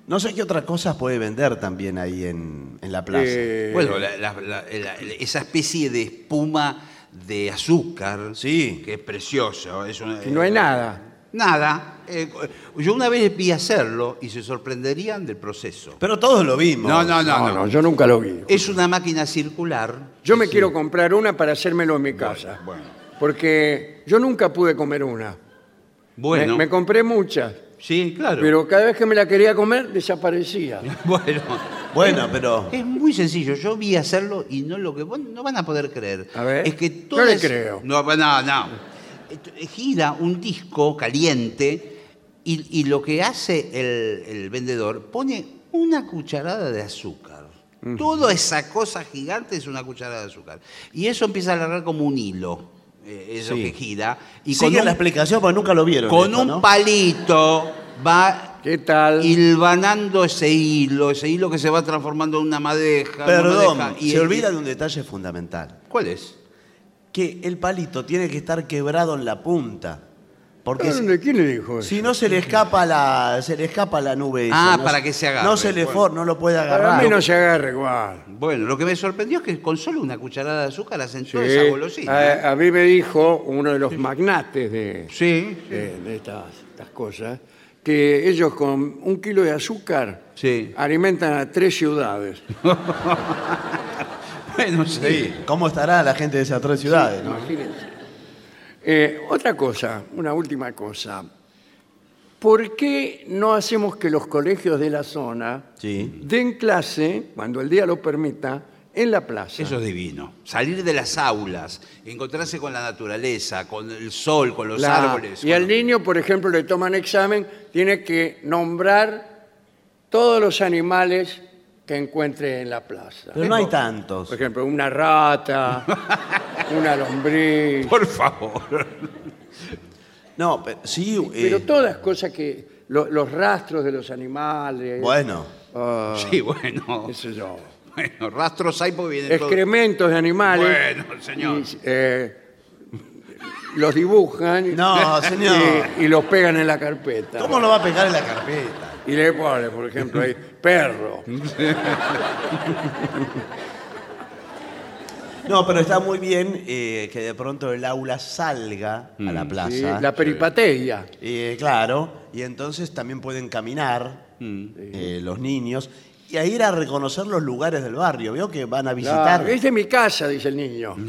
No sé qué otras cosas puede vender también ahí en, en la plaza. Eh, Bueno, la- la- la- la- esa especie de espuma de azúcar, Sí. que es precioso. Es una- que no hay nada. Nada. Eh, yo una vez vi hacerlo y se sorprenderían del proceso. Pero todos lo vimos. No, no, no, No, no. no, yo nunca lo vi. Es una máquina circular. Yo me quiero comprar una para hacérmelo en mi casa. bueno. Porque yo nunca pude comer una. Bueno, Me, me compré muchas, sí, claro. pero cada vez que me la quería comer desaparecía. bueno, Bueno, pero Es muy sencillo. Yo vi hacerlo y no lo que vos no van a poder creer. A ver. Es que No le creo. No, no, no. Esto- Gira un disco caliente y, y lo que hace el, el vendedor pone una cucharada de azúcar. Toda esa cosa gigante es una cucharada de azúcar. Y eso empieza a alargar como un hilo. Eh, eso Sí. que gira. Y sigue con un, la explicación porque nunca lo vieron. con esto, un ¿no? palito va ¿Qué tal? hilvanando ese hilo, ese hilo que se va transformando en una madeja. una Perdón, madeja, y- se olvida de un detalle fundamental. ¿Cuál es? Que el palito tiene que estar quebrado en la punta. Porque si. ¿Quién le dijo eso? si no se le escapa la, se le escapa la nube. Ah, no para que se agarre, No se le bueno. for- no lo puede Para agarrar. mí no se agarra igual. Bueno, lo que me sorprendió es que con solo una cucharada de azúcar hacen Sí. toda esa golosina. ¿eh? A, a mí me dijo uno de los magnates de, Sí, de- de estas, estas cosas que ellos con un kilo de azúcar Sí. alimentan a tres ciudades. bueno, sí. Sí, ¿Cómo estará la gente de esas tres ciudades? no? Imagínense. Eh, otra cosa, una última cosa. ¿Por qué no hacemos que los colegios de la zona Sí. den clase, cuando el día lo permita, en la plaza? Eso es divino. Salir de las aulas, encontrarse con la naturaleza, con el sol, con los La- árboles. y con- al niño, por ejemplo, le toman examen, tiene que nombrar todos los animales que encuentre en la plaza. Pero no hay tantos. Por ejemplo, una rata, una lombriz, Por favor. No, pero sí. eh, pero todas cosas que... lo- los rastros de los animales. Bueno, ah, Sí, bueno. qué sé yo. Bueno, rastros hay porque vienen todos. Excrementos de animales. Bueno, señor. y, eh, los dibujan No, señor. y, y los pegan en la carpeta. ¿cómo lo va a pegar en la carpeta? Y le pone, por ejemplo, ahí, perro. No, pero está muy bien eh, que de pronto el aula salga a la Sí, plaza. la peripateia. Eh, claro, y entonces también pueden caminar eh, los niños y a ir a reconocer los lugares del barrio. Veo que van a visitar. Claro, es de mi casa, dice el niño.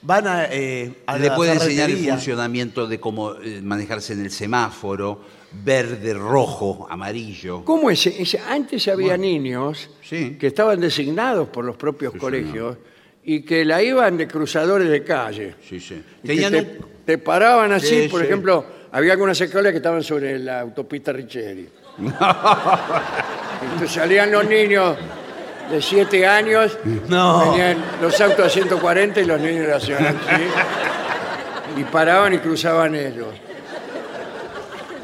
Van a, eh, a Le la puede enseñar el funcionamiento de cómo manejarse en el semáforo, verde, rojo, amarillo. ¿Cómo es? ese- Antes había niños Sí. que estaban designados por los propios colegios y que la iban de cruzadores de calle. Sí, sí. Y Tenían que un- te, te paraban así, Sí, por sí. ejemplo, había algunas escuelas que estaban sobre la autopista Richeri. Entonces salían los niños de 7 años, No. venían los autos a 140 y los niños lo hacían así, y paraban y cruzaban ellos.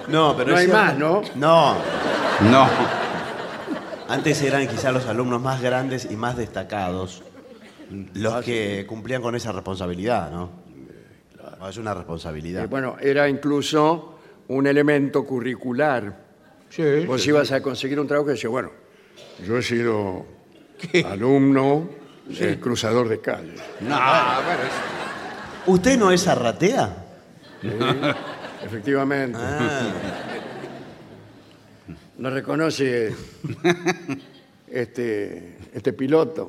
No, pero No es hay cierto- más, ¿no? No. No. Antes eran quizás los alumnos más grandes y más destacados los que cumplían con esa responsabilidad, ¿no? No, Es una Eh, responsabilidad. bueno, era incluso un elemento curricular. Sí. Vos ibas a conseguir un trabajo y decías, bueno, yo he sido alumno del cruzador de calle. No, bueno, es- ¿Usted no es arratea? Efectivamente. Ah. No reconoce este, este piloto.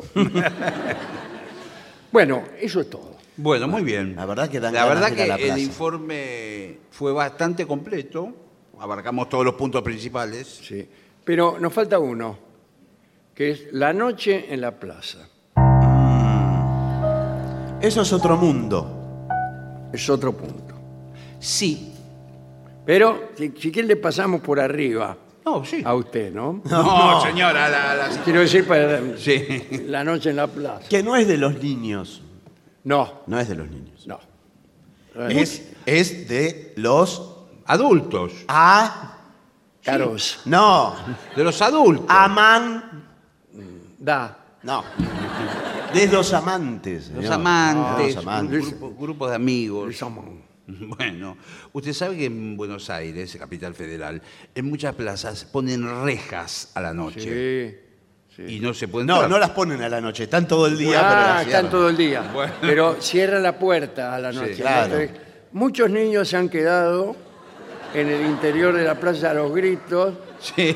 bueno, eso es todo. Bueno, muy bien. La verdad que dan La verdad que la el informe fue bastante completo. Abarcamos todos los puntos principales. Sí. Pero nos falta uno, que es la noche en la plaza. Eso es otro mundo. Es otro punto. Sí. Pero si, si quiere le pasamos por arriba No, sí. a usted, ¿no? No, señora, la, la- Quiero decir para Sí. la noche en la plaza. Que no es de los niños. No, No es de los niños. no. Es, es de los Adultos. a. Caros. No. De los adultos. Aman. Da. No. De los amantes. los señor. amantes. Los amantes. un grupo, grupos de amigos. Somos- Bueno, usted sabe que en Buenos Aires, capital federal, en muchas plazas ponen rejas a la noche. Sí. Y no se pueden No, no las ponen a la noche. Están todo el día, pero Ah, las están cierran. todo el día. Bueno. Pero cierran la puerta a la noche. claro. Entonces, muchos niños se han quedado en el interior de la plaza a los gritos Sí.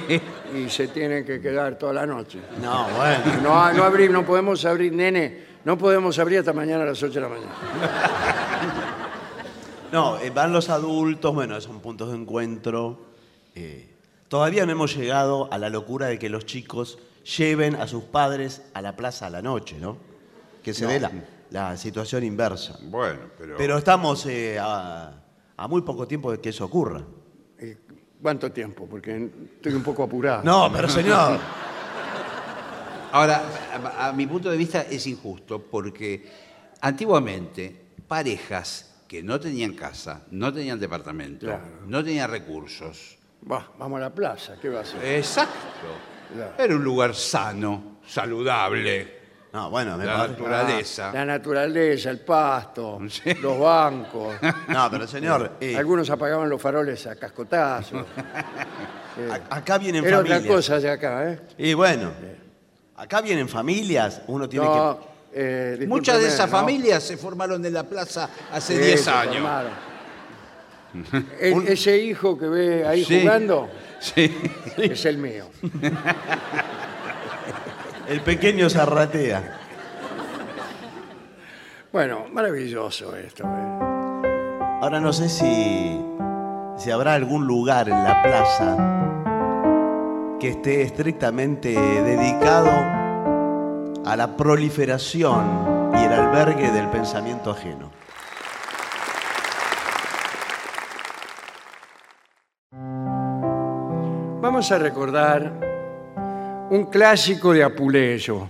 y se tienen que quedar toda la noche. No, bueno. No, no abrir, no podemos abrir, nene, no podemos abrir hasta mañana a las 8 de la mañana. No, eh, van los adultos, bueno, son puntos de encuentro. eh, Todavía no hemos llegado a la locura de que los chicos lleven a sus padres a la plaza a la noche, ¿no? Que se dé la, la situación inversa. Bueno, pero... Pero estamos eh, a, a muy poco tiempo de que eso ocurra. ¿Cuánto tiempo? Porque estoy un poco apurado. No, pero señor. Ahora, a, a mi punto de vista es injusto porque antiguamente parejas que no tenían casa, no tenían departamento, Claro. no tenían recursos. Bah, vamos a la plaza, ¿qué va a hacer? Exacto. Claro. Era un lugar sano, saludable, No, bueno, me la parece- naturaleza. La naturaleza, el pasto, Sí. los bancos. No, pero señor, eh, Algunos apagaban los faroles a cascotazos. a- acá vienen Era familias. otra cosa de acá, ¿eh? Y bueno, acá vienen familias, uno tiene No, eh, Muchas de esas no. familias se formaron en la plaza hace Sí, 10 se años. E- ese hijo que ve ahí Sí. jugando Sí. es el mío. El pequeño zarratea. Bueno, maravilloso esto. ¿eh? Ahora no sé si, si habrá algún lugar en la plaza que esté estrictamente dedicado a la proliferación y el albergue del pensamiento ajeno. Vamos a recordar un clásico de Apuleyo,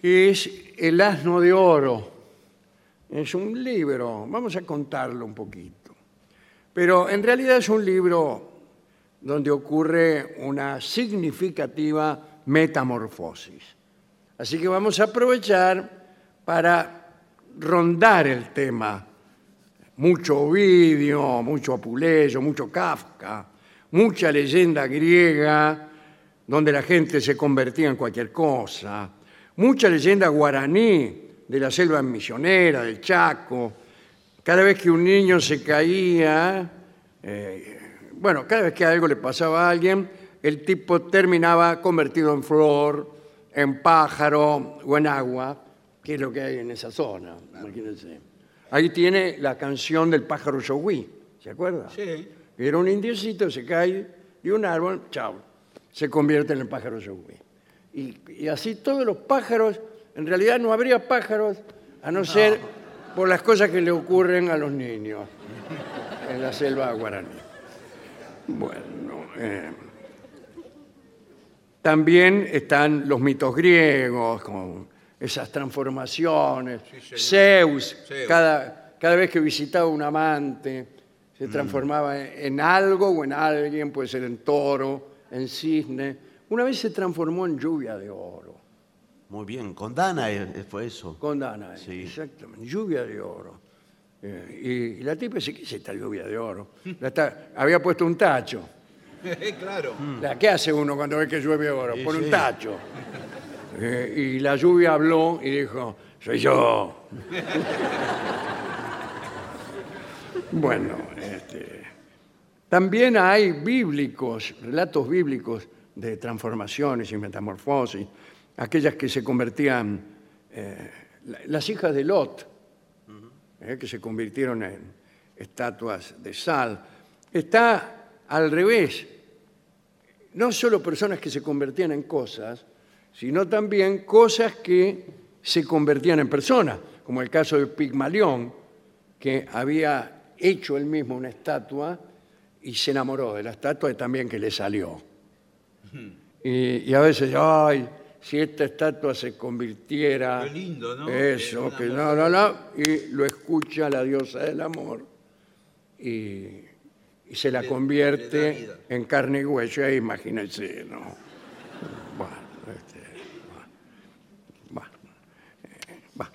que es El asno de oro. Es un libro, vamos a contarlo un poquito. Pero en realidad es un libro donde ocurre una significativa metamorfosis. Así que vamos a aprovechar para rondar el tema mucho Ovidio, mucho Apuleyo, mucho Kafka, mucha leyenda griega donde la gente se convertía en cualquier cosa, mucha leyenda guaraní de la selva misionera, del Chaco. Cada vez que un niño se caía, eh, bueno, cada vez que algo le pasaba a alguien, el tipo terminaba convertido en flor, en pájaro o en agua, que es lo que hay en esa zona, imagínense. Ahí tiene la canción del pájaro Yogui, ¿se acuerda? Sí. Era un indiecito, se cae de un árbol, chao, se convierte en el pájaro Yogui. Y, y así todos los pájaros, en realidad no habría pájaros a no, ser por las cosas que le ocurren a los niños en la selva guaraní. Bueno, eh, también están los mitos griegos, con esas transformaciones. Zeus, Zeus. Cada, cada vez que visitaba un amante, se transformaba en algo o en alguien, puede ser en toro, en cisne. Una vez se transformó en lluvia de oro, Muy bien, con Dana eh, fue eso. con Danae, Sí. exactamente, lluvia de oro. Eh, y, y la tipa dice, ¿qué es esta lluvia de oro? La está- había puesto un tacho. claro. La- ¿Qué hace uno cuando ve que llueve oro? Sí, Pone un sí. tacho. Eh, y la lluvia habló y dijo, soy yo. bueno, este, también hay bíblicos, relatos bíblicos de transformaciones y metamorfosis, aquellas que se convertían, eh, la- las hijas de Lot, eh, que se convirtieron en estatuas de sal. Está al revés, no solo personas que se convertían en cosas, sino también cosas que se convertían en personas, como el caso de Pigmalión, que había hecho él mismo una estatua y se enamoró de la estatua y también que le salió. Y, y a veces, ay, si esta estatua se convirtiera... Qué lindo, ¿no? Eso, que no, no, no, y lo escucha la diosa del amor y, y se la convierte en carne y hueso, ahí imagínense, ¿no? Bueno, este, bueno, eh, va.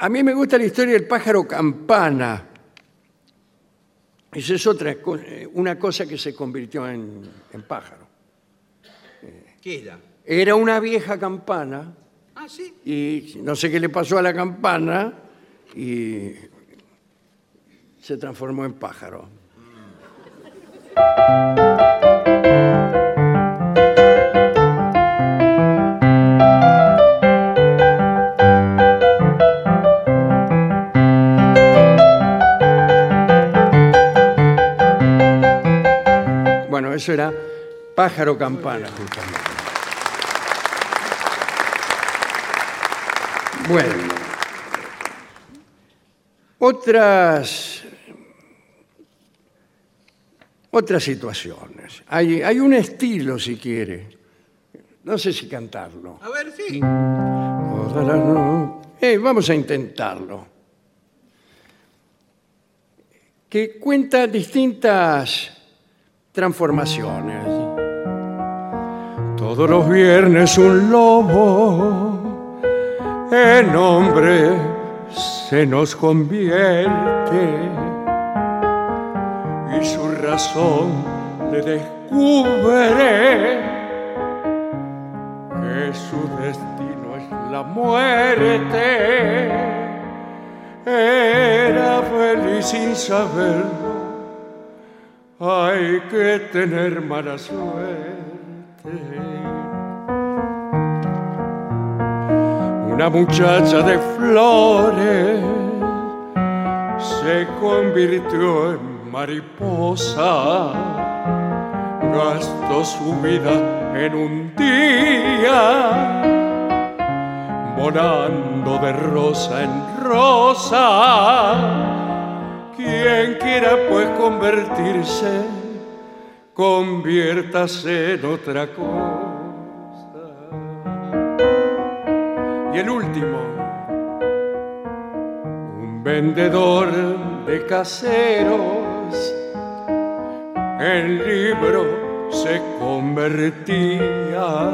A mí me gusta la historia del pájaro campana. Esa es otra, eh, una cosa que se convirtió en, en pájaro. ¿Qué era? Era una vieja campana Ah, sí. y no sé qué le pasó a la campana y se transformó en pájaro. eso era pájaro campana. Bueno, otras, otras situaciones. Hay, hay un estilo, si quiere. No sé si cantarlo. A ver, sí. Toda la no- Eh, vamos a intentarlo. Que cuenta distintas transformaciones. Todos los viernes un lobo en hombre se nos convierte y su razón le descubre que su destino es la muerte. Era feliz sin saberlo, hay que tener mala suerte. Una muchacha de flores se convirtió en mariposa gastó su vida en un día, volando de rosa en rosa. Quien quiera pues convertirse, conviértase en otra cosa. Y el último, un vendedor de el libro se convertía.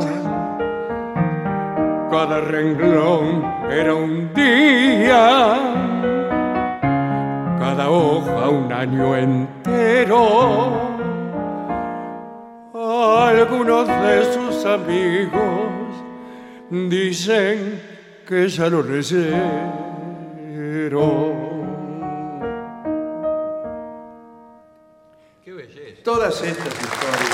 Cada renglón era un día, cada hoja un año entero. Algunos de sus amigos dicen que ya lo leyeron. Todas estas historias.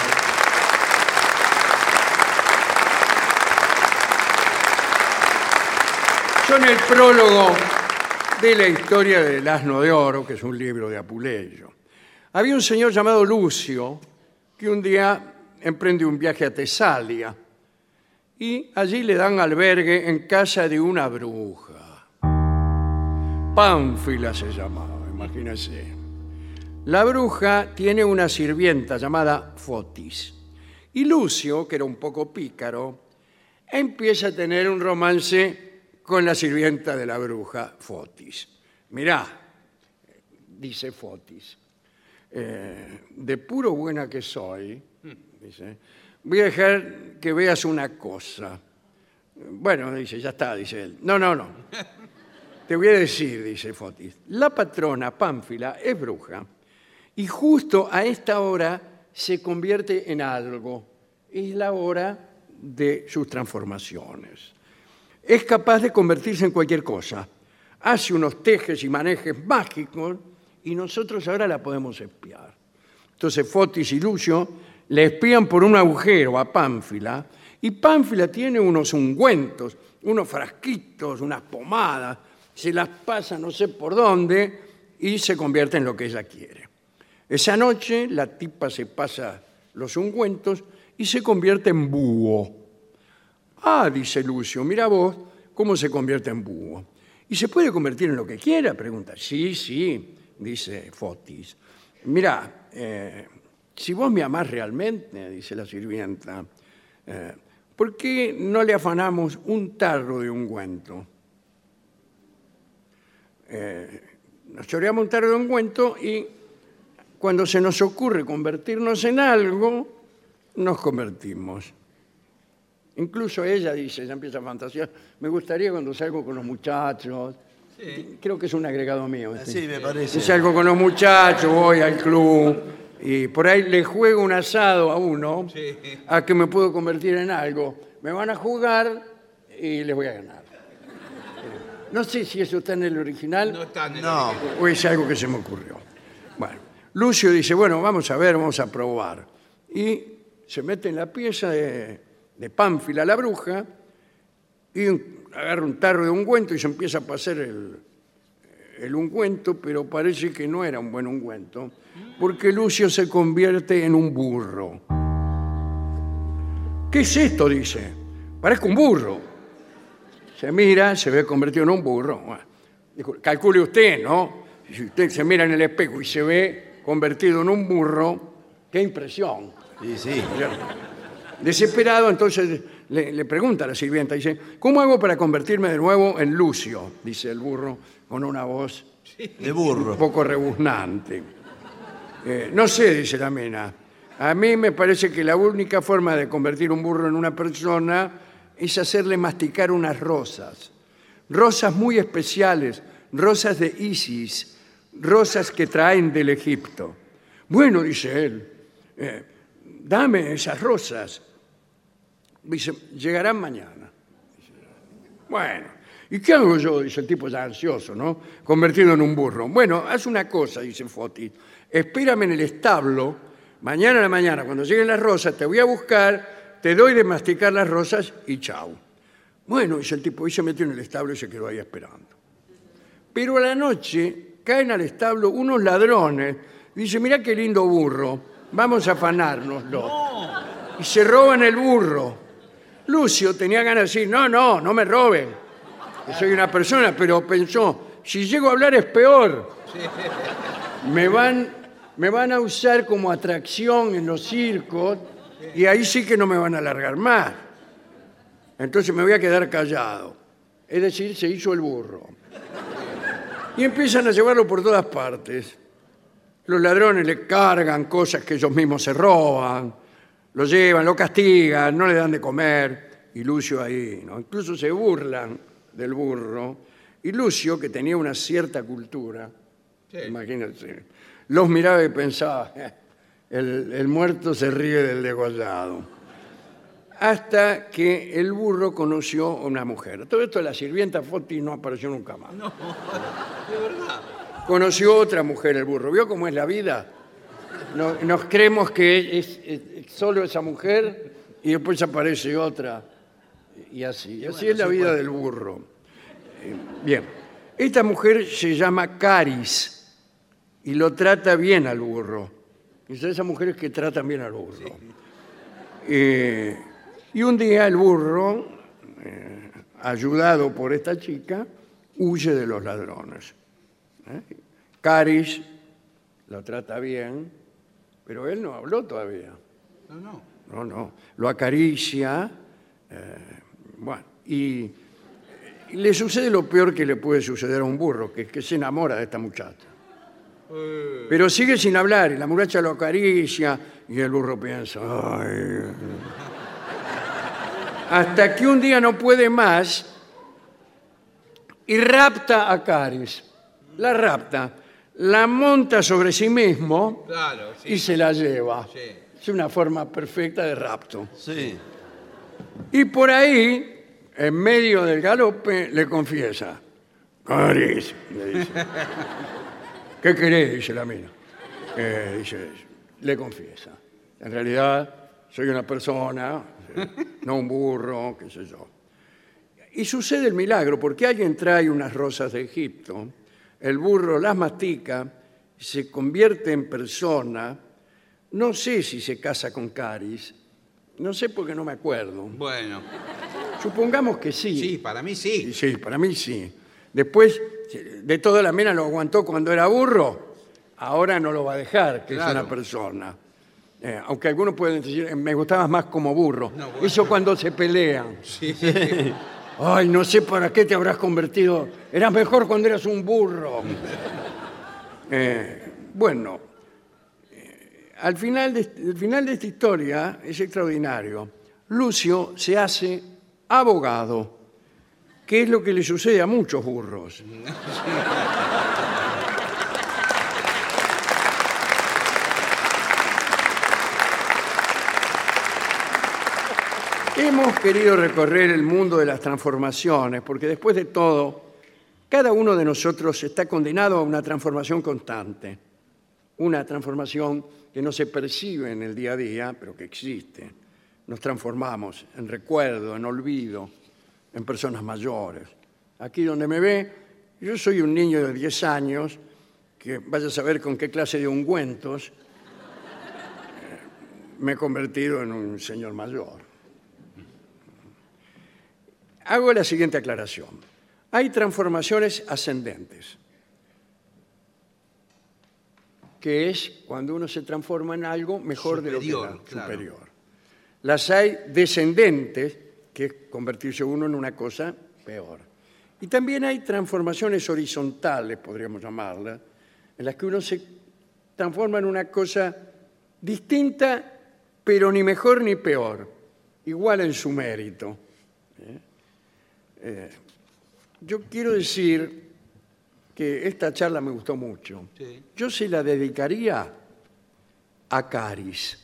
Son el prólogo de la historia del asno de oro, que es un libro de Apuleyo. Había un señor llamado Lucio que un día emprende un viaje a Tesalia y allí le dan albergue en casa de una bruja. Pánfila se llamaba, imagínense. La bruja tiene una sirvienta llamada Fotis. Y Lucio, que era un poco pícaro, empieza a tener un romance con la sirvienta de la bruja, Fotis. Mirá, dice Fotis, eh, de puro buena que soy, dice, voy a dejar que veas una cosa. Bueno, dice, ya está, dice él. No, no, no. Te voy a decir, dice Fotis, la patrona Pánfila es bruja y justo a esta hora se convierte en algo. Es la hora de sus transformaciones. Es capaz de convertirse en cualquier cosa. Hace unos tejes y manejes mágicos y nosotros ahora la podemos espiar. Entonces Fotis y Lucio le espían por un agujero a Pánfila y Pánfila tiene unos ungüentos, unos frasquitos, unas pomadas, se las pasa no sé por dónde y se convierte en lo que ella quiere. Esa noche la tipa se pasa los ungüentos y se convierte en búho. Ah, dice Lucio, mira vos cómo se convierte en búho. ¿Y se puede convertir en lo que quiera? Pregunta. Sí, sí, dice Fotis. Mira, eh, si vos me amás realmente, dice la sirvienta, eh, ¿por qué no le afanamos un tarro de ungüento? Eh, nos choreamos un tarro de ungüento y cuando se nos ocurre convertirnos en algo, nos convertimos. Incluso ella dice, ya empieza a fantasear, me gustaría cuando salgo con los muchachos, creo que es un agregado mío. este. Sí, me parece. Si salgo con los muchachos, voy al club y por ahí le juego un asado a uno a que me puedo convertir en algo. Me van a jugar y les voy a ganar. No sé si eso está en el original No está en el No. o es algo que se me ocurrió. Lucio dice, bueno, vamos a ver, vamos a probar. Y se mete en la pieza de, de Pánfila, la bruja, y agarra un tarro de ungüento y se empieza a pasar el, ungüento, pero parece que no era un buen ungüento, porque Lucio se convierte en un burro. ¿Qué es esto? Dice. Parezco un burro. Se mira, se ve convertido en un burro. Calcule usted, ¿no? Si usted se mira en el espejo y se ve convertido en un burro, qué impresión. Sí, sí. Desesperado, entonces le, le pregunta a la sirvienta, dice, ¿cómo hago para convertirme de nuevo en Lucio? Dice el burro con una voz De burro. un poco rebuznante. Eh, no sé, dice la mena. A mí me parece que la única forma de convertir un burro en una persona es hacerle masticar unas rosas. Rosas muy especiales, rosas de Isis, rosas que traen del Egipto. Bueno, dice él, eh, dame esas rosas. Dice, llegarán mañana. Bueno, ¿y qué hago yo? Dice el tipo ya ansioso, ¿no? Convertido en un burro. Bueno, haz una cosa, dice Foti. Espérame en el establo. Mañana a la mañana, cuando lleguen las rosas, te voy a buscar, te doy de masticar las rosas y chau. Bueno, dice el tipo, y se metió en el establo y se quedó ahí esperando. Pero a la noche caen al establo unos ladrones. Dice, mirá qué lindo burro, vamos a afanárnoslo. Y se roban el burro. Lucio tenía ganas de decir, no, no, no me roben. que soy una persona, pero pensó, si llego a hablar es peor. Me van, me van a usar como atracción en los circos y ahí sí que no me van a alargar más. Entonces me voy a quedar callado. Es decir, se hizo el burro. Y empiezan a llevarlo por todas partes. Los ladrones le cargan cosas que ellos mismos se roban, lo llevan, lo castigan, no le dan de comer. Y Lucio ahí, ¿no? Incluso se burlan del burro. Y Lucio, que tenía una cierta cultura, imagínense, los miraba y pensaba, "Eh, el, el muerto se ríe del degollado. Hasta que el burro conoció a una mujer. Todo esto la sirvienta Foti no apareció nunca más. Conoció otra mujer el burro. ¿Vio cómo es la vida? No- nos creemos que es, es- es solo esa mujer y después aparece otra. Y así. Y así es la vida del burro. Eh, Bien. Esta mujer se llama Caris y lo trata bien al burro. Y son esas mujeres que tratan bien al burro. Eh, y un día el burro, eh, ayudado por esta chica, huye de los ladrones. ¿eh? Caris lo trata bien, pero él no habló todavía. No, no. No, no. Lo acaricia. eh, bueno, y, y le sucede lo peor que le puede suceder a un burro, que es que se enamora de esta muchacha. Pero sigue sin hablar y la muchacha lo acaricia y el burro piensa, "Ay". Hasta que un día no puede más y rapta a Caris. La rapta, la monta sobre sí mismo Claro, sí. y se la lleva. Sí. Es una forma perfecta de rapto. Sí. Y por ahí, en medio del galope, le confiesa. Caris, le dice. ¿Qué querés? Dice la mina. Eh, dice, le confiesa. En realidad, soy una persona, no un burro, qué sé yo. Y sucede el milagro, porque alguien trae unas rosas de Egipto, el burro las mastica, se convierte en persona, no sé si se casa con Caris, no sé porque no me acuerdo. Bueno, Supongamos que sí. sí, para mí Sí, sí. para mí sí. Después, de toda la mena lo aguantó cuando era burro, ahora no lo va a dejar, que es Claro. una persona. Eh, aunque algunos pueden decir, "Eh, me gustabas más como burro. No, bueno. Eso cuando se pelean. Sí. Ay, no sé para qué te habrás convertido. Eras mejor cuando eras un burro. Eh, bueno, eh, al final de, el final de esta historia es extraordinario. Lucio se hace abogado, que es lo que le sucede a muchos burros. Hemos querido recorrer el mundo de las transformaciones, porque después de todo, cada uno de nosotros está condenado a una transformación constante, una transformación que no se percibe en el día a día, pero que existe. Nos transformamos en recuerdo, en olvido, en personas mayores. Aquí donde me ve, Yo soy un niño de 10 años que vaya a saber con qué clase de ungüentos eh, me he convertido en un señor mayor. Hago la siguiente aclaración. Hay transformaciones ascendentes, que es cuando uno se transforma en algo mejor de lo que Superior, era, claro. superior. Las hay descendentes, que es convertirse uno en una cosa peor. Y también hay transformaciones horizontales, podríamos llamarlas, en las que uno se transforma en una cosa distinta, pero ni mejor ni peor, igual en su mérito. ¿Eh? Yo quiero decir que esta charla me gustó mucho. Sí. Yo se la dedicaría a Caris,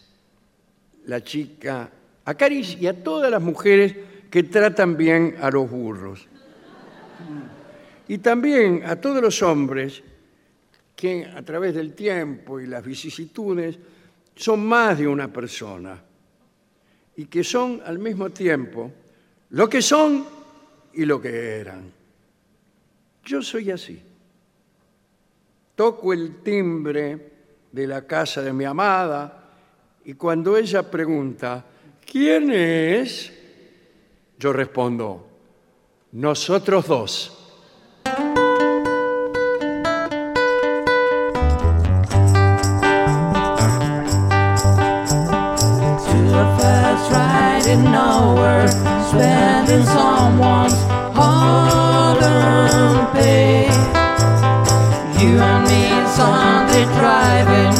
la chica, a Caris y a todas las mujeres que tratan bien a los burros. Y también a todos los hombres que a través del tiempo y las vicisitudes son más de una persona y que son al mismo tiempo lo que son y lo que eran. Yo soy así. Toco el timbre de la casa de mi amada y cuando ella pregunta, ¿quién es? Yo respondo, nosotros dos. In nowhere, spending someone's hard-earned pay. You and me Sunday driving,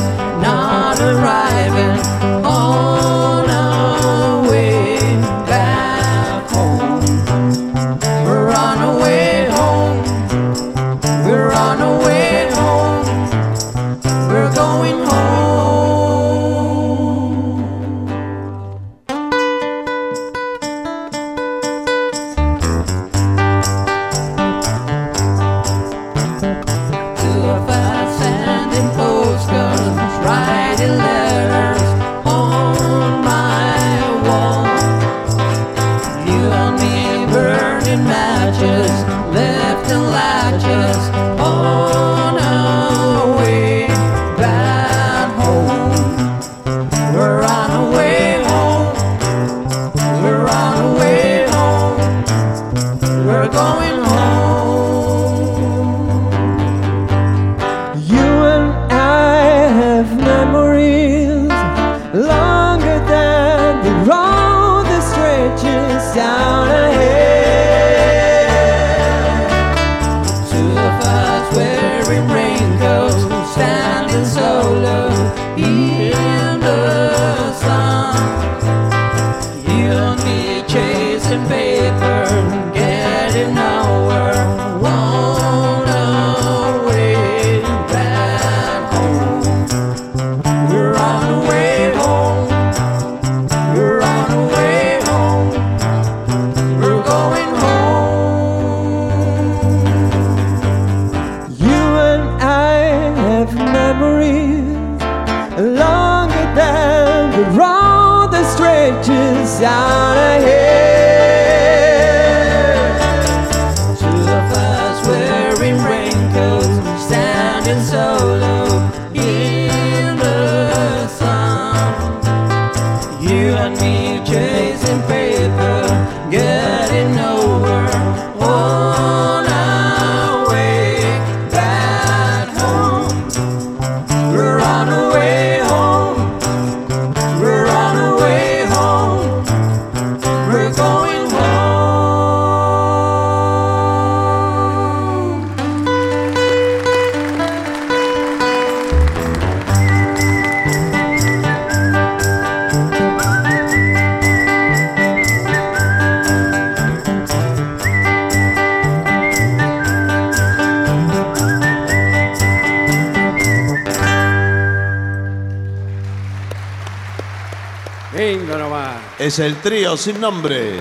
Es el trío sin nombre.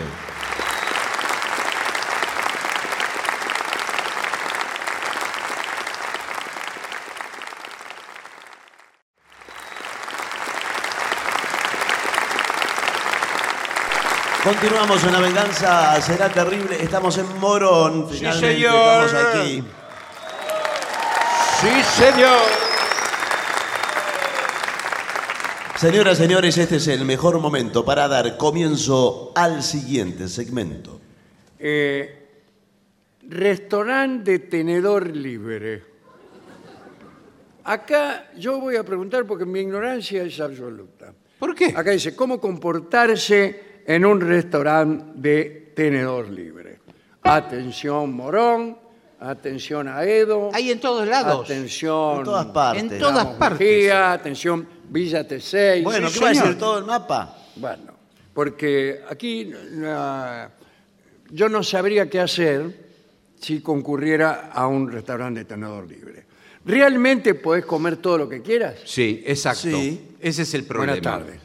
Continuamos en La Venganza Será Terrible. Estamos en Morón. Finalmente señor. estamos aquí. Sí, señor. Señoras, señores, este es el mejor momento para dar comienzo al siguiente segmento. Eh, restaurante de tenedor libre. Acá yo voy a preguntar porque mi ignorancia es absoluta. ¿Por qué? Acá dice, ¿cómo comportarse en un restaurante de tenedor libre? Atención Morón, atención Aedo, Hay en todos lados. atención En todas partes. En todas partes. Mejía, atención Villa T6. Bueno, ¿qué va a señor. decir todo el mapa? Bueno, porque aquí ah, yo no sabría qué hacer si concurriera a un restaurante de tenedor libre. ¿Realmente podés comer todo lo que quieras? Sí, exacto. Sí. Ese es el problema. Buenas tardes.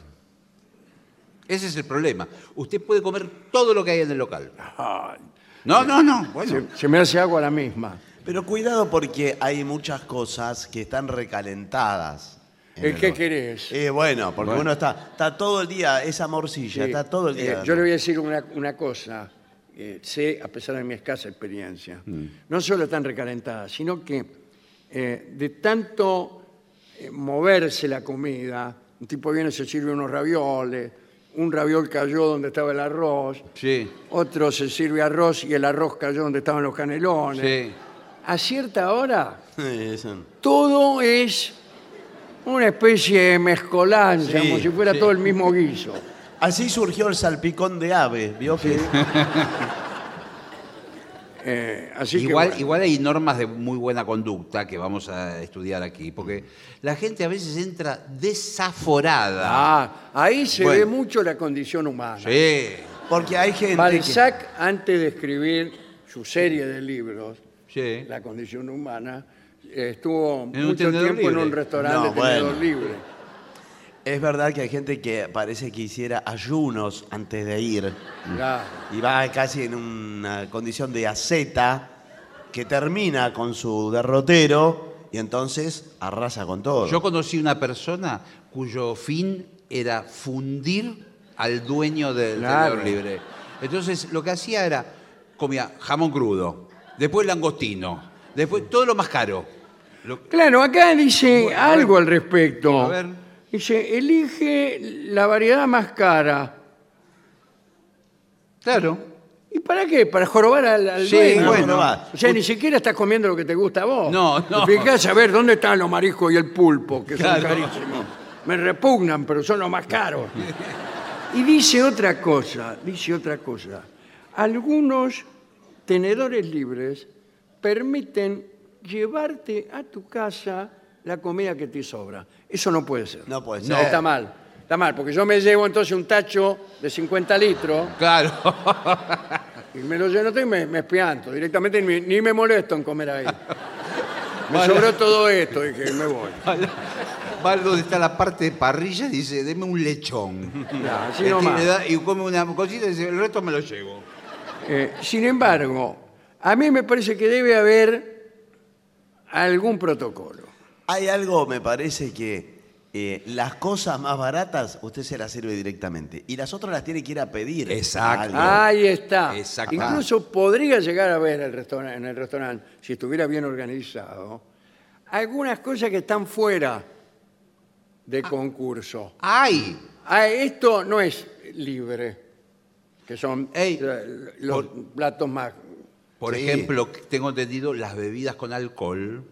Ese es el problema. Usted puede comer todo lo que hay en el local. Ay, No, no, no. Bueno, se, se me hace agua la misma. Pero cuidado porque hay muchas cosas que están recalentadas. ¿Eh, el ¿Qué querés? Eh, bueno, porque Bueno. uno está, está todo el día, esa morcilla, está todo el eh, día. yo le voy a decir una, una cosa, que sé, a pesar de mi escasa experiencia. Mm. No solo están recalentadas, sino que eh, de tanto eh, moverse la comida, un tipo viene y se sirve unos ravioles, un raviol cayó donde estaba el arroz, sí, otro se sirve arroz y el arroz cayó donde estaban los canelones. sí. A cierta hora, Eh, eso. todo es una especie de mezcolanza, Sí, como si fuera sí. todo el mismo guiso. Así surgió el salpicón de ave, ¿vio? que- Eh, así que, Igual, bueno. igual hay normas de muy buena conducta que vamos a estudiar aquí, porque la gente a veces entra desaforada. Ah, ahí se Bueno. ve mucho la condición humana. Sí, Porque hay gente. Balzac, antes de escribir su serie de libros, sí. La condición humana, estuvo un mucho tenedor tiempo en libre. un restaurante No, de tenedor bueno. libre. Es verdad que hay gente que parece que hiciera ayunos antes de ir. Claro. Y va casi en una condición de aceta que termina con su derrotero y entonces arrasa con todo. Yo conocí una persona cuyo fin era fundir al dueño del Claro. tenedor libre. Entonces lo que hacía era comía jamón crudo, después langostino, después todo lo más caro. Lo- Claro, acá dice algo al respecto. A ver. Dice, elige la variedad más cara. claro. ¿Y para qué? Para jorobar al, al Sí, dueño. bueno. O sea, ni siquiera estás comiendo lo que te gusta a vos. No, no. Te fijás a ver dónde están los mariscos y el pulpo, que Claro. son carísimos. Me repugnan, pero son los más caros. Y dice otra cosa, dice otra cosa. Algunos tenedores libres permiten llevarte a tu casa la comida que te sobra. Eso no puede ser. No puede No, ser. está mal. Está mal, porque yo me llevo entonces un tacho de 50 litros Claro. y me lo lleno todo y me, me espianto. Directamente ni, ni me molesto en comer ahí. Me sobró todo esto, dije, me voy. Va donde está la parte de parrilla y dice, deme un lechón. Ya, así Este, nomás. le da- y come una cosita y dice, el resto me lo llevo. Eh, sin embargo, a mí me parece que debe haber algún protocolo. Hay algo, me parece que eh, las cosas más baratas usted se las sirve directamente y las otras las tiene que ir a pedir. Exacto. a. Ahí está. Exacto. Incluso podría llegar a ver el restaurante, en el restaurante, si estuviera bien organizado, algunas cosas que están fuera de concurso. ¡Ay! Ah, esto no es libre, que son Ey, eh, los platos más... Por Sí. ejemplo, tengo entendido, las bebidas con alcohol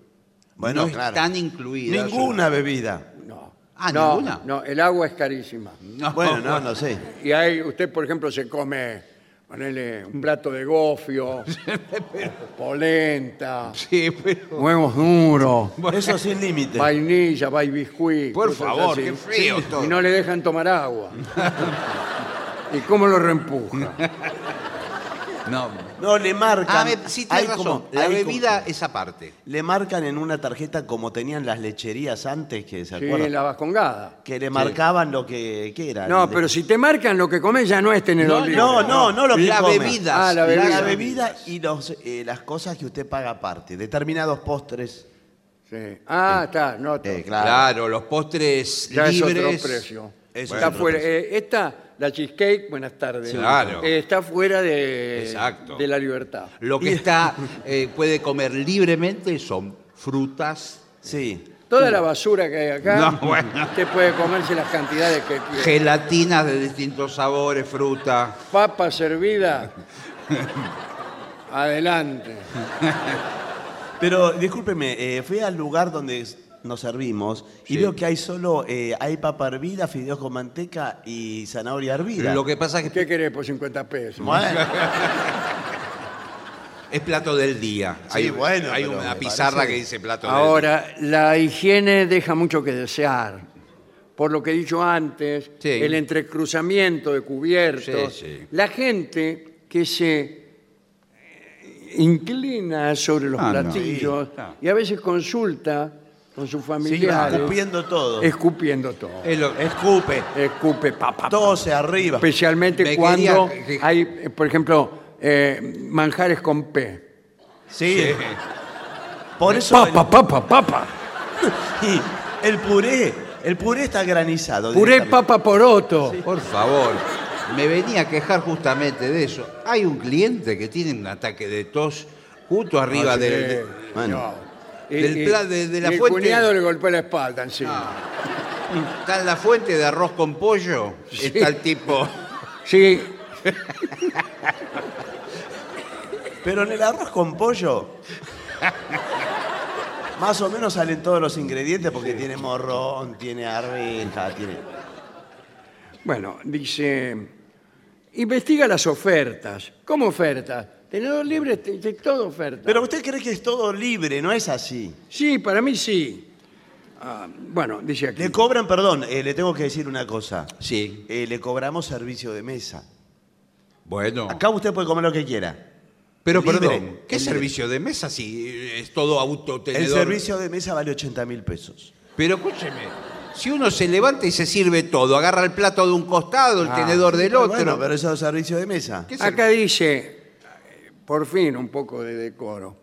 Bueno, no claro. están incluidas. Ninguna bebida. No. Ah, no, ¿ninguna? No, el agua es carísima. No. Bueno, no, no sé. Y hay, usted, por ejemplo, se come, ponele un plato de gofio, polenta, Sí, pero... huevos duros, Eso sin límite. vainilla, biscuit. Por favor, así. qué feo todo. Y no le dejan tomar agua. ¿Y cómo lo reempuja? No. No, le marcan. Ah, me- sí, hay tienes razón. como- la hay bebida como- es aparte. le marcan en una tarjeta como tenían las lecherías antes, que se Sí, acuerdan. la vascongada. Que le marcaban lo que, que era. No, Le- pero si te marcan lo que comes ya no es tenedor No, libre. No, no, no lo que La come. bebida. Ah, la La, bebida. bebida y los, eh, las cosas que usted paga aparte. Determinados postres. Sí. Ah, está, no. está. Eh, claro. Claro, los postres Ya es libres. otro precio. Eso está es otro fuera. precio. eh, esta, la cheesecake, buenas tardes. Claro. Eh, está fuera de, Exacto. de la libertad. Lo que está, eh, puede comer libremente son frutas, Sí. Toda la basura que hay acá, No, bueno. usted puede comerse las cantidades que quiera. gelatinas de distintos sabores, fruta. Papa servida. Adelante. Pero discúlpeme, eh, fui al lugar donde nos servimos y veo que hay solo, eh, hay papa hervida, fideos con manteca y zanahoria hervida. Lo que pasa es que ¿Qué querés por 50 pesos? Bueno, es plato del día. Sí, hay bueno, hay una pizarra parece- que dice plato del día. Ahora, la higiene deja mucho que desear. Por lo que he dicho antes, Sí. el entrecruzamiento de cubiertos, Sí, sí. la gente que se eh, inclina sobre los Ah, no. platillos y a veces consulta con sus sí, familiares, escupiendo todo. escupiendo todo. Es lo- Escupe, Escupe, papá. todo se arriba. Especialmente Me cuando quería que- hay, eh, por ejemplo, eh, manjares con P. Sí. Por eso el, Papa, papa, papa. y el puré, el puré está granizado. Puré directamente. papa poroto. Por favor, me venía a quejar justamente de eso. Hay un cliente que tiene un ataque de tos justo arriba Sí, del... de- Bueno. No. Del pla- de- de la y el fuente- cuñado le golpeó la espalda encima. Está en la fuente de arroz con pollo. Está el tipo... Sí, Pero en el arroz con pollo, más o menos salen todos los ingredientes porque tiene morrón, tiene arveja, tiene... bueno, dice, investiga las ofertas. ¿Cómo ofertas? Tenedor libre, te- te- todo oferta. Pero usted cree que es todo libre, no es así. sí, para mí sí. Ah, bueno, dice aquí. Le cobran, perdón, eh, le tengo que decir una cosa. Sí. Eh, le cobramos servicio de mesa. Bueno. Acá usted puede comer lo que quiera. Pero Libre. perdón, ¿qué servicio de mesa si es todo autotenedor? El servicio de mesa vale 80 mil pesos. Pero escúcheme, si uno se levanta y se sirve todo, agarra el plato de un costado, el tenedor del otro. Bueno, pero eso es servicio de mesa. ¿Qué Acá dice, eh, por fin, un poco de decoro.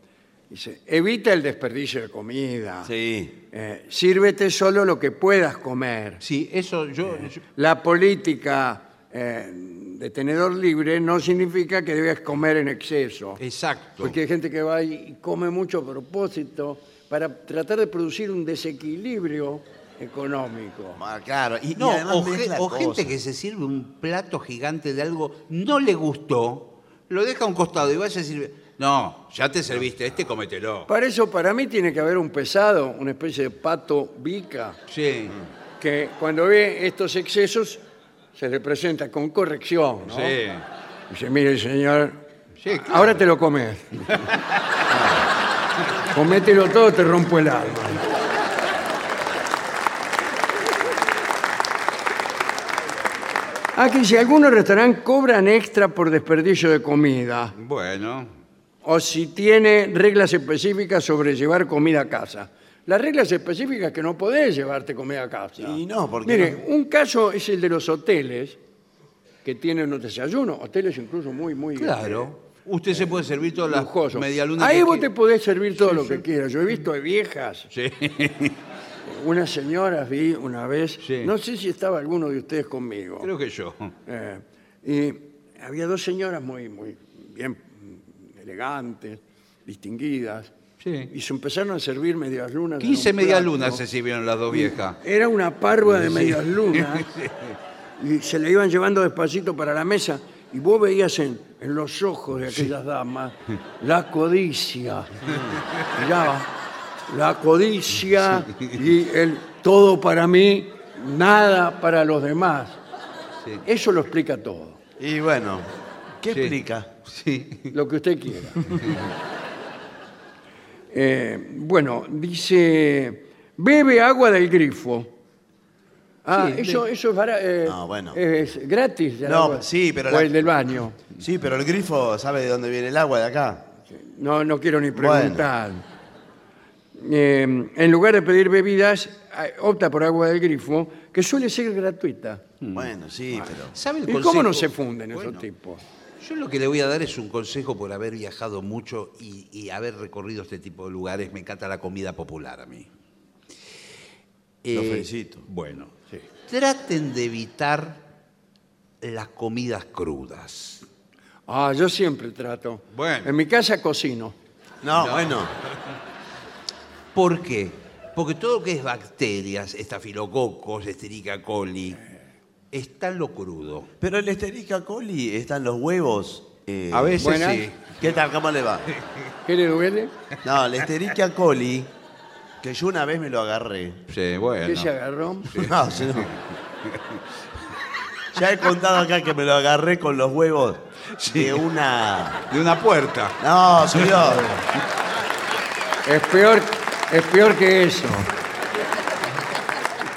Dice, evita el desperdicio de comida. Sí. Eh, sírvete solo lo que puedas comer. Sí, eso yo, yo- La política eh, de tenedor libre no significa que debes comer en exceso. Exacto. Porque hay gente que va y come mucho a propósito para tratar de producir un desequilibrio económico. Ah, claro. Y, y No, además o, ge- mezcla o gente cosas. que se sirve un plato gigante de algo, no le gustó, lo deja a un costado y vaya a sirve. No, ya te serviste, este cómetelo. Para eso, para mí, tiene que haber un pesado, una especie de pato bica, Sí, que cuando ve estos excesos se le presenta con corrección. ¿no? sí. Dice, mire, señor, Sí, claro. ahora te lo comes. Comételo todo, te rompo el alma. Aquí si algunos restaurantes cobran extra por desperdicio de comida Bueno, o si tiene reglas específicas sobre llevar comida a casa. Las reglas específicas que no podés llevarte comida a casa. Y no, porque Mire, un caso es el de los hoteles que tienen un desayuno, hoteles incluso muy, muy claro. Usted se puede servir todas las lujosos. medialunas Ahí que vos te quiera. podés servir todo lo que quieras. Yo he visto de viejas, Sí. unas señoras vi una vez, Sí. no sé si estaba alguno de ustedes conmigo. Creo que yo. Eh, y había dos señoras muy, muy bien mm, elegantes, distinguidas, Sí. y se empezaron a servir medias lunas. en 15 un medialunas plato. se sirvieron las dos viejas. Era una parva de medias lunas, y se le iban llevando despacito para la mesa, y vos veías en, en los ojos de aquellas damas la codicia. Miraba, la codicia y el todo para mí, nada para los demás. Sí. Eso lo explica todo. Y bueno, ¿qué Sí. explica? Sí. Lo que usted quiera. Eh, bueno, dice, bebe agua del grifo. Ah, Sí, eso, eso es, bara- eh, bueno. es gratis. el No, agua. sí, pero O la- el del baño. Sí, pero el grifo sabe de dónde viene el agua de acá. No, no quiero ni preguntar. Eh, en lugar de pedir bebidas, opta por agua del grifo, que suele ser gratuita. Bueno, sí, pero. ¿Sabe el ¿Y consejo? cómo no se funden esos Bueno, tipos? Yo lo que le voy a dar es un consejo por haber viajado mucho y, y haber recorrido este tipo de lugares. Me encanta la comida popular a mí. Lo Eh, felicito. Bueno, traten de evitar las comidas crudas. Ah, yo siempre trato. Bueno. En mi casa cocino. No, bueno. ¿Por qué? Porque todo lo que es bacterias, estafilococos, Escherichia coli, está en lo crudo. Pero el Escherichia coli está en los huevos. eh, A veces buenas. sí. ¿Qué tal? ¿Cómo le va? ¿Qué le duele? No, el Escherichia coli, que yo una vez me lo agarré. Sí, bueno. ¿Qué se agarró? No, sí, no. Ya he contado acá que me lo agarré con los huevos de una... De una puerta. No, señor. Es peor, es peor que eso.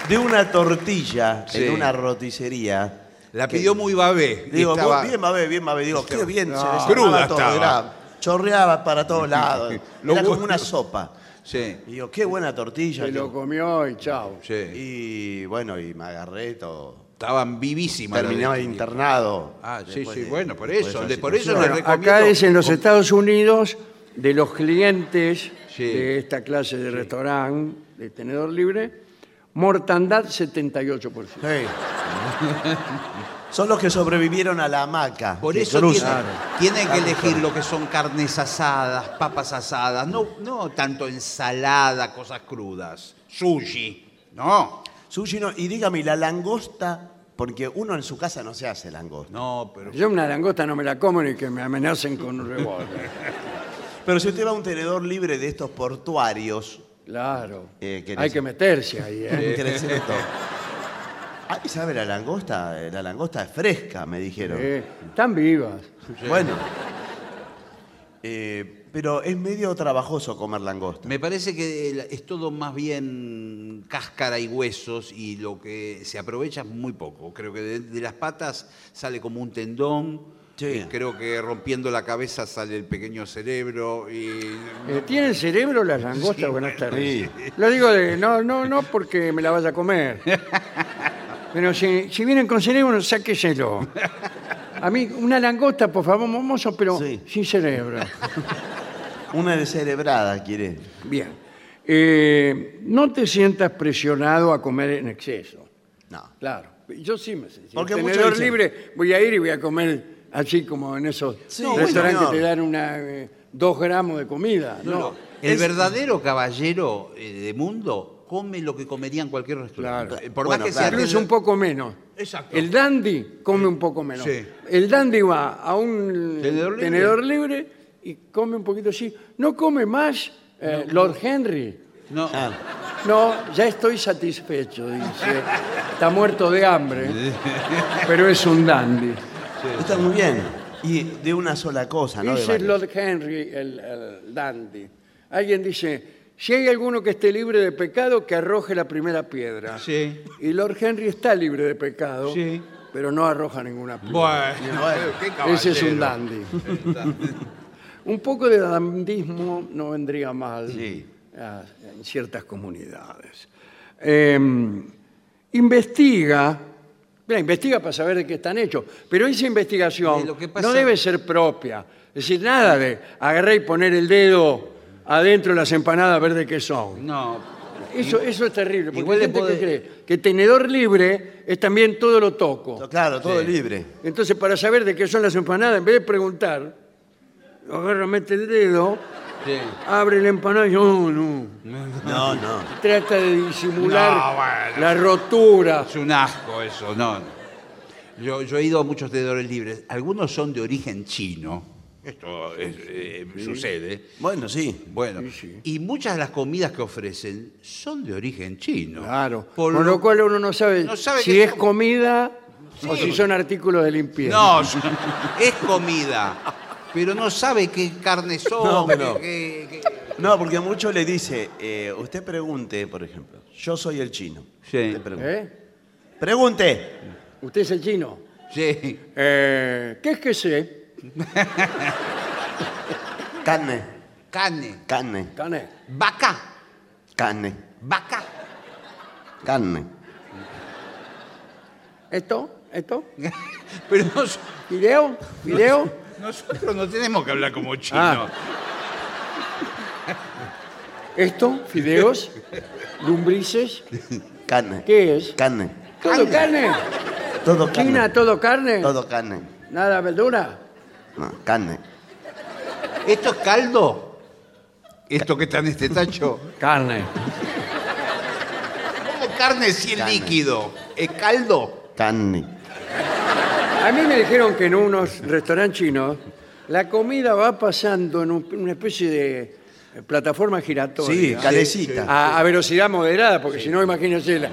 De una tortilla Sí. en una roticería. La pidió muy babé. y Digo, estaba- bien, babé, bien, babé. Digo, qué bien, se desarmaba Cruda todo, estaba. era- chorreaba para todos lados. Lo Era como bueno. una sopa. Sí, Y digo, qué buena tortilla. Se lo digo. comió y chao. sí. Y bueno, y me agarré todo. Estaban vivísimas. las Terminaba de- internado. Ah, sí, después sí, de- bueno, por después eso. de- por eso situación. les Bueno, recomiendo. acá es en los Estados Unidos de los clientes Sí. de esta clase de restaurante de tenedor libre, mortandad 78%. Sí. Son los que sobrevivieron a la hamaca. Por que eso cruzan. tienen, tienen que elegir lo que son carnes asadas, papas asadas, no, no tanto ensalada, cosas crudas, sushi, no. Sushi no. Y dígame, ¿y la langosta? Porque uno en su casa no se hace langosta. No, pero Yo una langosta no me la como ni que me amenacen con un revólver. Pero si usted va a un tenedor libre de estos portuarios, Claro. Eh, ¿qué Hay que meterse ahí, ¿eh? todo. Ay, ¿sabe la langosta? Eh, La langosta es fresca, me dijeron. Eh, Están vivas. Bueno. Eh, pero es medio trabajoso comer langosta. me parece que el- es todo más bien cáscara y huesos y lo que se aprovecha es muy poco. Creo que de, de las patas sale como un tendón. Sí. eh, Creo que rompiendo la cabeza sale el pequeño cerebro y Eh, ¿Tienen cerebro las langostas? Buenas tardes. Lo digo de, no, no, no porque me la vaya a comer. Pero si, si vienen con cerebro, sáqueselo. A mí, una langosta, por favor, mozo, pero Sí. sin cerebro. Una descerebrada, quiere. Bien. Eh, no te sientas presionado a comer en exceso. No. Claro. Yo sí me siento. Porque Porque muchos tenedor dicen- libre, voy a ir y voy a comer así como en esos Sí, restaurantes señor. te dan una, eh, dos gramos de comida. No, El Es- verdadero caballero eh, de mundo come lo que comería en cualquier restaurante. Claro. Eh, Por Bueno, más que claro. sea Incluso un poco menos. Exacto. El dandy come un poco menos. Sí. El dandy va a un ¿Tenedor libre? tenedor libre y come un poquito así. No come más eh, Lord Henry. No, Ah, No, ya estoy satisfecho, dice. Está muerto de hambre, pero es un dandy. Está muy bien. Y de una sola cosa, ¿no? De Dice varias. Lord Henry, el, el dandy. Alguien dice, si hay alguno que esté libre de pecado, que arroje la primera piedra. Sí. Y Lord Henry está libre de pecado, Sí. pero no arroja ninguna piedra. bueno, qué Ese es un caballero. dandy. un poco de dandismo no vendría mal Sí. ah, en ciertas comunidades. Eh, investiga, mira, investiga para saber de qué están hechos, pero esa investigación lo que pasa- no debe ser propia. Es decir, nada de agarrar y poner el dedo adentro de las empanadas a ver de qué son. No, Eso, eso es terrible, porque Igual hay le gente puede- que cree que tenedor libre es también todo lo toco. Claro, todo Sí. libre. Entonces, para saber de qué son las empanadas, en vez de preguntar, agarra, mete el dedo, sí. abre la empanada y no, no. No, no. Trata de disimular No, bueno. la rotura. Es un asco eso, no. Yo, yo he ido a muchos tenedores libres. Algunos son de origen chino. Esto es, eh, sucede. Bueno, sí. Bueno, Sí, sí. y muchas de las comidas que ofrecen son de origen chino. Claro. Por Con lo cual uno no sabe, No sabe si qué es son. comida o si son artículos de limpieza. No, es comida. Pero no sabe qué carne son. No, qué- pero- qué- qué- No, porque a muchos le dice, eh, usted pregunte, por ejemplo, yo soy el chino. Sí. Usted pregunte. ¿Eh? Pregunte. ¿Usted es el chino? Sí. Eh, ¿Qué es que sé? Carne, Carne. carne, Cané. Vaca. carne, Vaca. carne. ¿Esto? ¿Esto? Pero nos- ¿Video? ¿Video? Nosotros no tenemos que hablar como chino. Ah. ¿Esto? ¿Fideos? ¿Lumbrices? Carne. ¿Qué es? Carne. ¿Todo carne? Todo carne. ¿China, todo carne? Todo carne. ¿Nada verdura? No, carne. ¿Esto es caldo? Esto que está en este tacho. Carne. ¿Cómo carne si es líquido? ¿Es caldo? Carne. A mí me dijeron que en unos restaurantes chinos la comida va pasando en un- una especie de eh, plataforma giratoria. Sí, calecita. A, a velocidad moderada, porque si no, imagínense, la,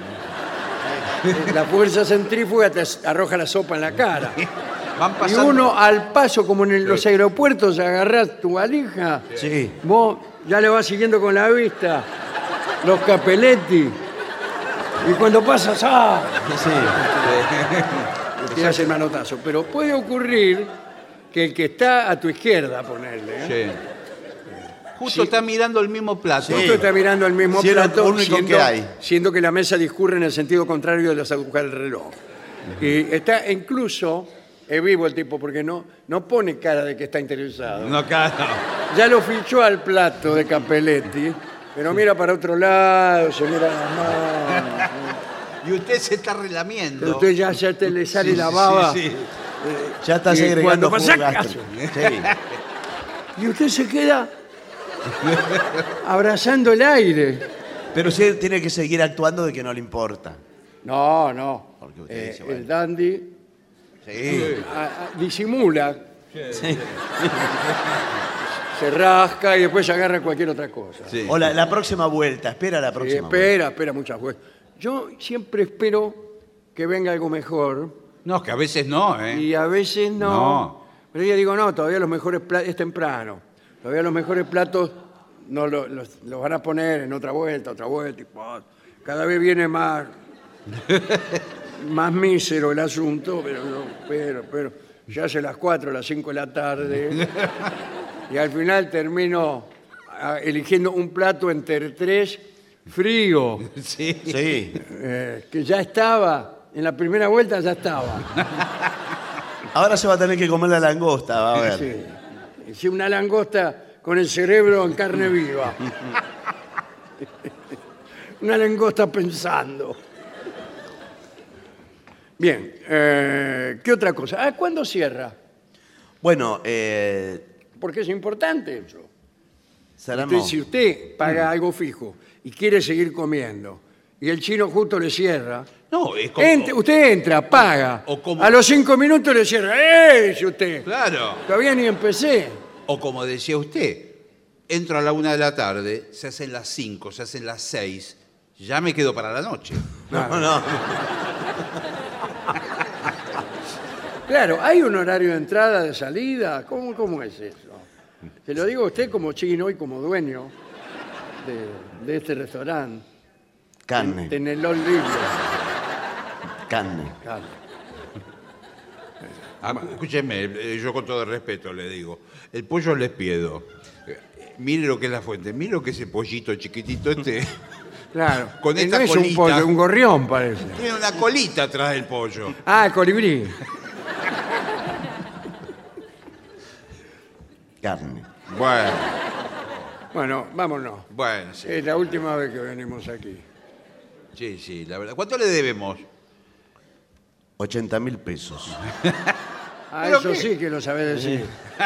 la fuerza centrífuga te arroja la sopa en la cara. Van Y pasando. uno al paso, como en los aeropuertos, agarrás tu valija, Sí. vos ya le vas siguiendo con la vista los capeletti. Y cuando pasas, ¡ah! Sí. Tiras el manotazo. Pero puede ocurrir que el que está a tu izquierda, ponerle, ¿eh? Sí. Justo está mirando el mismo plato. Justo está mirando el mismo Sí, es lo plato, único siendo, que hay. siendo que la mesa discurre en el sentido contrario de las agujas del reloj. Y está incluso, es vivo el tipo, porque no, no pone cara de que está interesado. No, claro. Ya lo fichó al plato de Capelletti, pero mira para otro lado, se mira las manos. Y usted se está Pero relamiendo. usted ya, ya te le sale Sí, la baba. sí, sí. Ya está Y segregando cuando pasa jugo caso. gástrico. Sí. Y usted se queda abrazando el aire. Pero sí tiene que seguir actuando de que no le importa. No, no. Porque usted Eh, dice, bueno. el dandy Sí. a- a- disimula, Sí. se rasca y después se agarra cualquier otra cosa. Sí. O la, la próxima vuelta, espera la Sí, próxima espera, espera muchas veces. Yo siempre espero que venga algo mejor No, que a veces no, ¿eh? y a veces no. No. Pero yo digo, no, todavía los mejores platos, es temprano. Todavía los mejores platos no lo- los, los van a poner en otra vuelta, otra vuelta. y pa, cada vez viene más, más mísero el asunto, pero no, pero, pero ya hace las 4, las 5 de la tarde. y al final termino ah, eligiendo un plato entre tres frío, Sí. Sí. eh, que ya estaba, en la primera vuelta ya estaba. Ahora se va a tener que comer la langosta, va a ver. Sí. Sí, una langosta con el cerebro en carne viva. una langosta pensando. Bien, eh, ¿qué otra cosa? Ah, ¿cuándo cierra? Bueno, eh, Porque es importante eso. si usted paga algo fijo y quiere seguir comiendo y el chino justo le cierra, No, es como. ent- usted entra, paga. O como- A los cinco minutos le cierra. ¡Eh! Dice usted. Claro. Todavía ni empecé. O como decía usted, entro a la una de la tarde, se hacen las cinco, se hacen las seis, ya me quedo para la noche. No, no. Claro, ¿hay un horario de entrada, de salida? ¿Cómo, cómo es eso? Se lo digo a usted como chino y como dueño de, de este restaurante. Carne, Tenelón libre. carne. Claro. Ah, escúcheme, eh, yo con todo el respeto le digo, el pollo les pido. Eh, Mire lo que es la fuente, mire lo que es ese pollito chiquitito este. Claro. Con Eh, esta no es un pollo, un gorrión parece. Tiene una colita atrás del pollo. Ah, colibrí. Carne. Bueno, Bueno, vámonos. bueno, sí. Es la última vez que venimos aquí. Sí, sí, la verdad. ¿Cuánto le debemos? 80 mil pesos. Ah, ¿Pero eso qué? sí que lo sabe decir.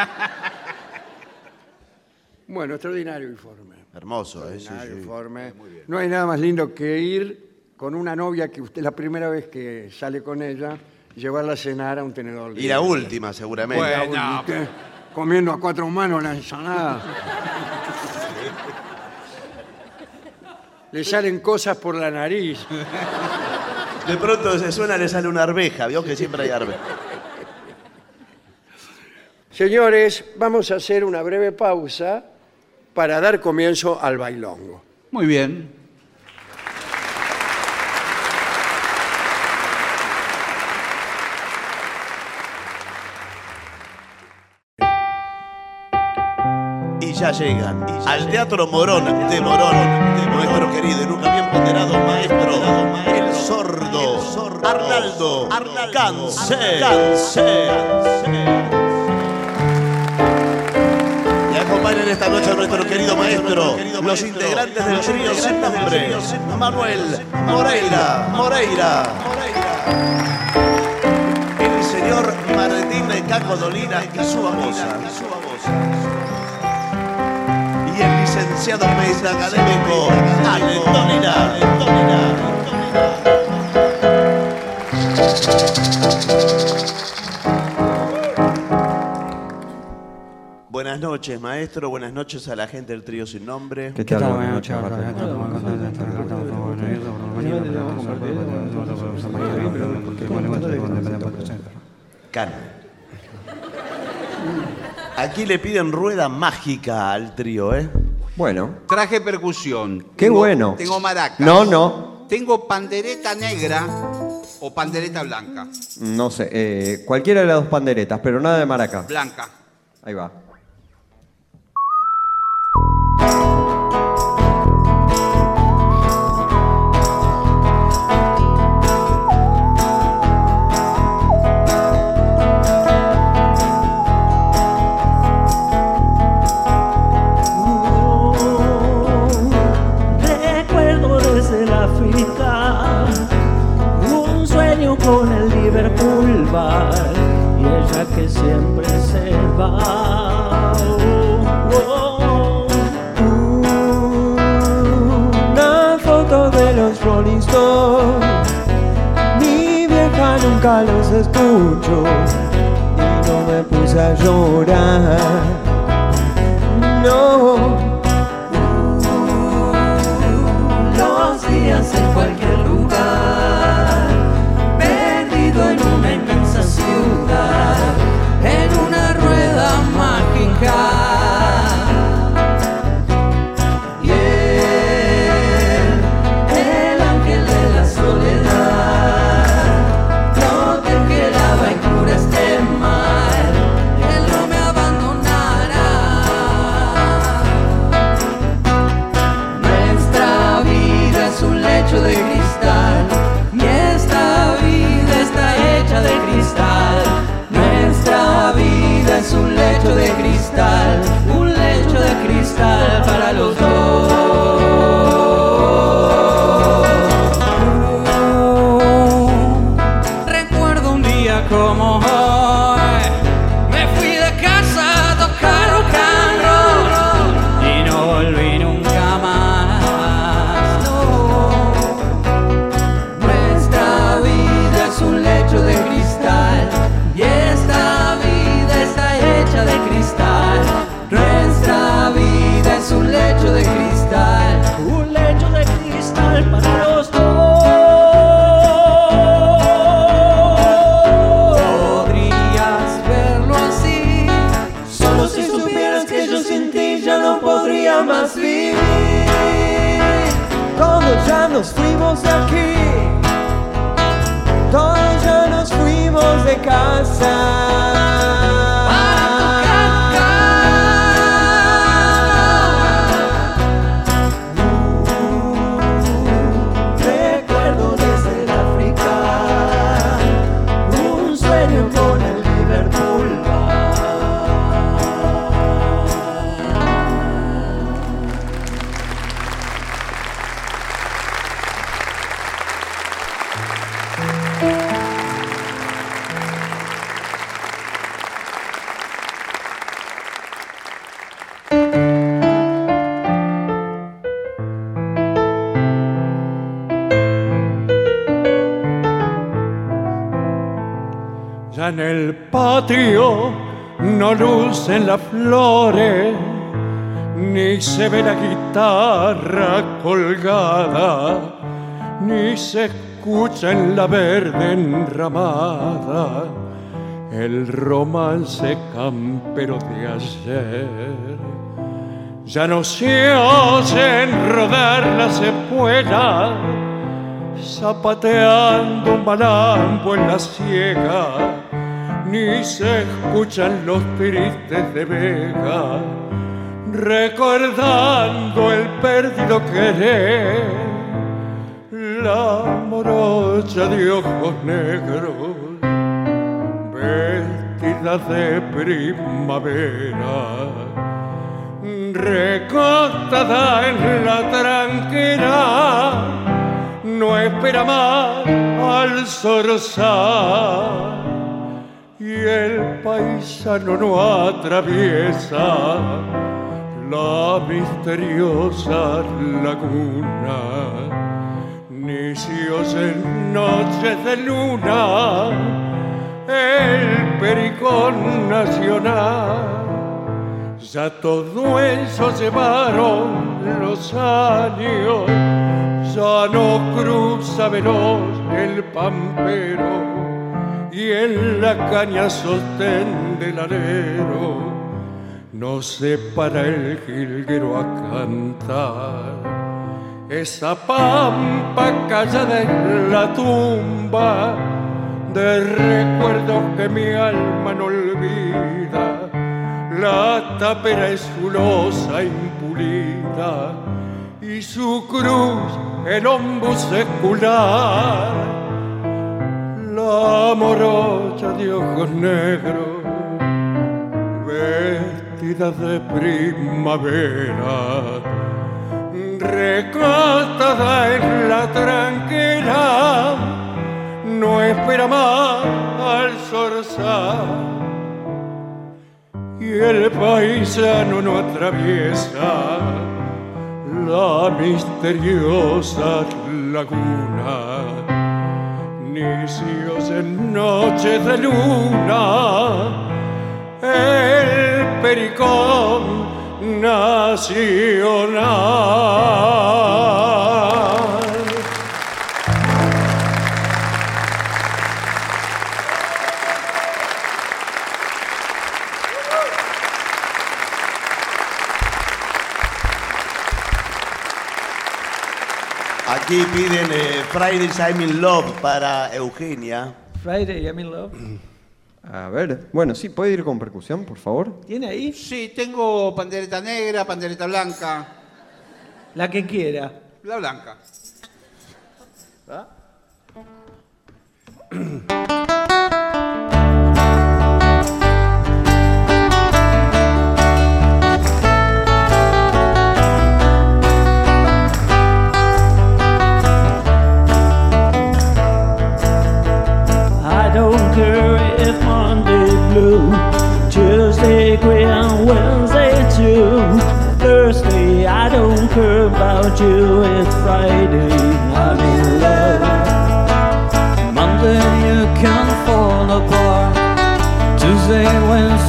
Bueno, extraordinario informe. Hermoso, ¿eh? Sí, Extraordinario sí. informe. No hay nada más lindo que ir con una novia que usted la primera vez que sale con ella, llevarla a cenar a un tenedor. Y la última, seguramente. Bueno. Y usted comiendo a cuatro manos la ensalada. Le salen cosas por la nariz. De pronto se suena, le sale una arveja. Vio que siempre hay arveja. Señores, vamos a hacer una breve pausa para dar comienzo al bailongo. Muy bien. Ya llegan al Teatro Morón de Morón, de nuestro querido y nunca bien ponderado maestro, el sordo, Arnaldo Cancel. Y acompañan esta noche a nuestro querido maestro, los integrantes del trío sin nombre, Manuel Moreira, Moreira. El señor Martín Caco Dolina y su babosa. Licenciado licenciado en medicina académico, Alberto Lina. Buenas noches, maestro. Buenas noches a la gente del trío sin nombre. ¿Qué tal? Buenas noches. Cana. Aquí le piden rueda mágica al trío, ¿eh? Bueno, Traje percusión. Qué Tengo- bueno. Tengo maracas. No, no. Tengo pandereta negra o pandereta blanca. no sé, eh, cualquiera de las dos panderetas, pero nada de maraca. Blanca. Ahí va. Nunca los escucho y no me puse a llorar. No. Flores, ni se ve la guitarra colgada, ni se escucha en la verde enramada el romance campero de ayer. Ya no se oyen rodar las espuelas, zapateando un malambo en la ciega, ni se escuchan los tristes de Vega, recordando el perdido querer, la morocha de ojos negros, vestida de primavera recostada en la tranquera, no espera más al zorzal. El paisano no atraviesa la misteriosa laguna, nicios en noches de luna, el pericón nacional. Ya todo eso llevaron los años, ya no cruza veloz el pampero y en la caña sostén del alero no se para el jilguero a cantar. Esa pampa callada en la tumba de recuerdos que mi alma no olvida. La tapera es losa impulida y su cruz el hombro secular. Morocha de ojos negros, vestida de primavera, recatada en la tranquila, no espera más al zorzal y el paisano no atraviesa la misteriosa laguna. Nicios en noches de luna, el pericón nacional. Aquí piden eh, Fridays I'm in Love para Eugenia. Friday, I'm in love. A ver, bueno, sí, ¿puede ir con percusión, por favor? ¿Tiene ahí? Sí, tengo pandereta negra, pandereta blanca. La que quiera. La blanca. I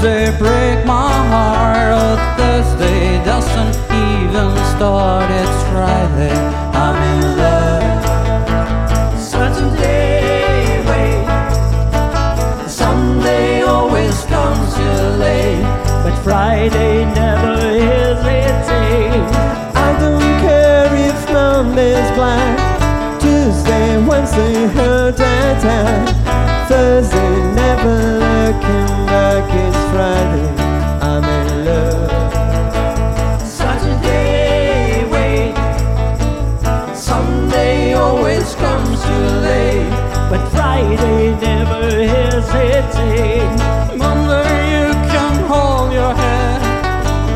Wednesday, break my heart. Thursday doesn't even start. It's Friday, I'm in love. Saturday, wait. Sunday always comes too late, but Friday never is hesitates. I don't care if Monday's black, Tuesday, Wednesday, and time. Thursday, never looking back, it's Friday. I'm in love. Saturday, wait. Sunday always comes too late, but Friday never hesitates. Monday you can hold your head.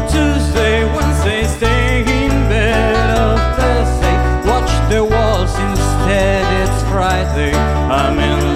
Tuesday, Wednesday stay in bed. Oh, Thursday watch the walls instead. It's Friday, I'm in.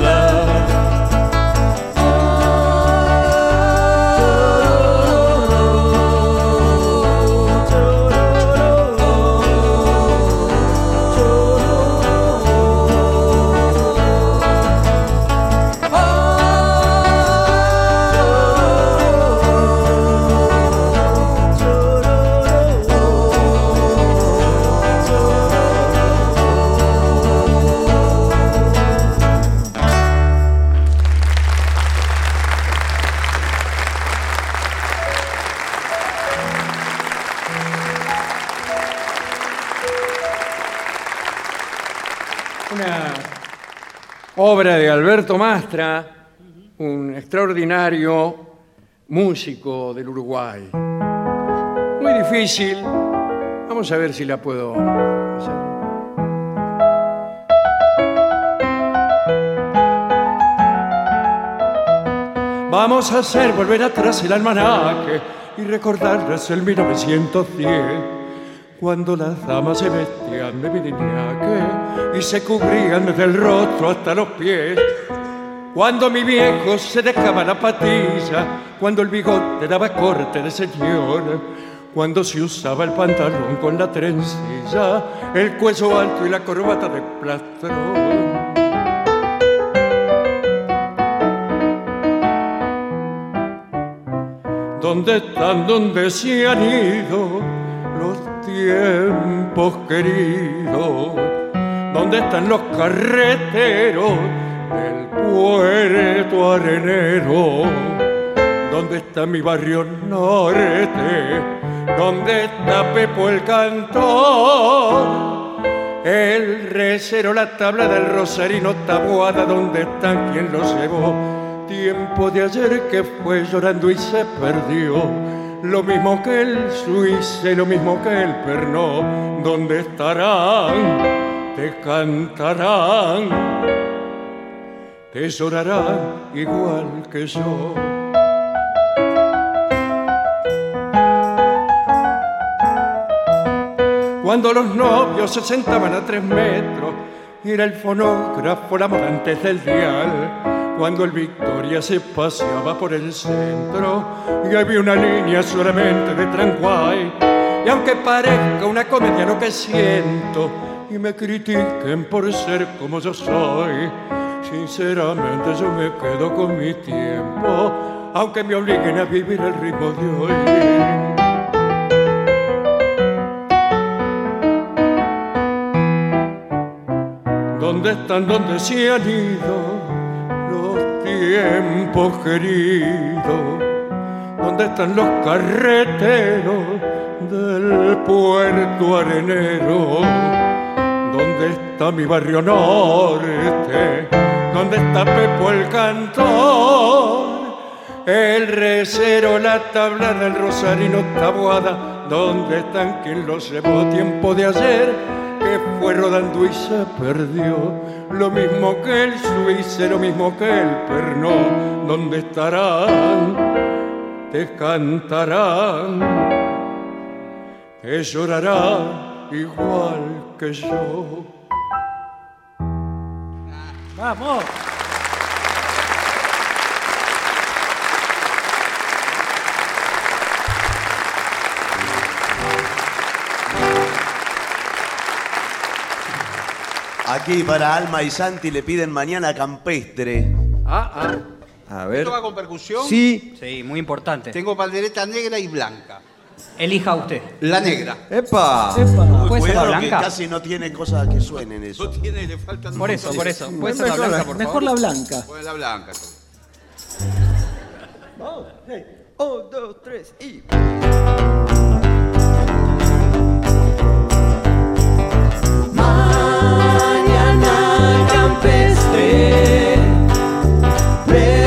Obra de Alberto Mastra, un extraordinario músico del Uruguay. Muy difícil. Vamos a ver si la puedo hacer. Vamos a hacer volver atrás el almanaque y recordarles el 1910, cuando las damas se vestían de viriñaque y se cubrían desde el rostro hasta los pies. Cuando mi viejo se dejaba la patilla, cuando el bigote daba corte de señor, cuando se usaba el pantalón con la trencilla, el cuello alto y la corbata de plastrón. ¿Dónde están, dónde se han ido tiempos queridos? ¿Dónde están los carreteros del puerto arenero? ¿Dónde está mi barrio norte? ¿Dónde está Pepo el cantor? El recero, la tabla del rosarino tabuada, ¿dónde están? ¿Quién los llevó? Tiempo de ayer que fue llorando y se perdió. Lo mismo que el suizo, lo mismo que el pernó. ¿Dónde estarán? Te cantarán, te llorarán igual que yo. Cuando los novios se sentaban a tres metros, era el fonógrafo la antes del dial. Cuando el Victoria se paseaba por el centro y había una línea solamente de Tranguay. Y aunque parezca una comedia lo que siento y me critiquen por ser como yo soy, sinceramente yo me quedo con mi tiempo, aunque me obliguen a vivir el ritmo de hoy. ¿Dónde están, dónde se han ido tiempos queridos? ¿Dónde están los carreteros del puerto arenero? ¿Dónde está mi barrio norte? ¿Dónde está Pepo el cantor? El recero, la tabla del rosarino tabuada, ¿dónde están quien los llevó tiempo de ayer? Que fue rodando y se perdió. Lo mismo que el suizo, lo mismo que el perno, ¿dónde estarán? Te cantarán, te llorarán igual que yo. ¡Vamos! Aquí para Alma y Santi le piden mañana campestre. Ah, ah. A ver. ¿Esto va con percusión? Sí. Sí, muy importante. Tengo pandereta negra y blanca. Elija usted. La negra. ¡Epa! ¿Puede ser la Cuidado que blanca? casi no tiene cosas que suenen eso. No tiene, le faltan Por eso, por eso. ¿Puede ser la Mejor, blanca, por mejor favor? la blanca. Bueno, la blanca. Un, dos, tres y. perfumada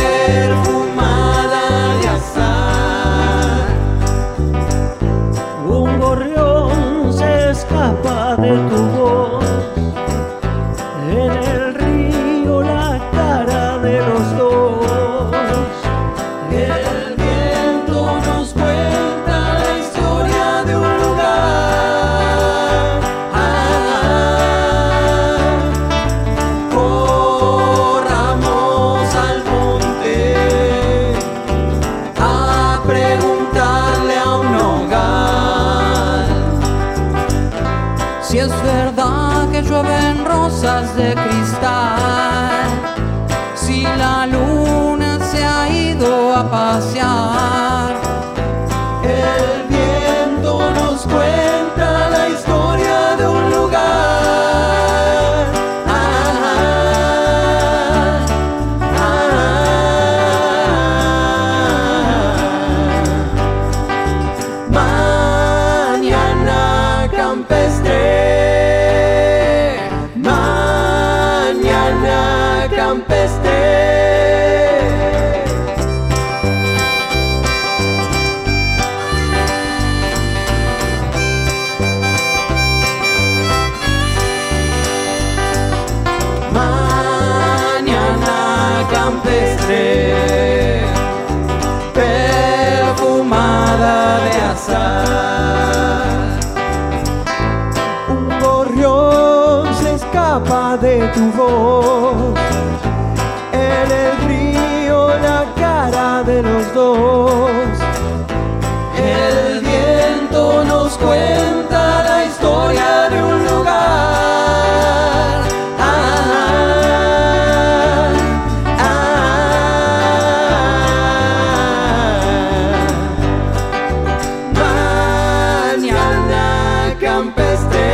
campestre.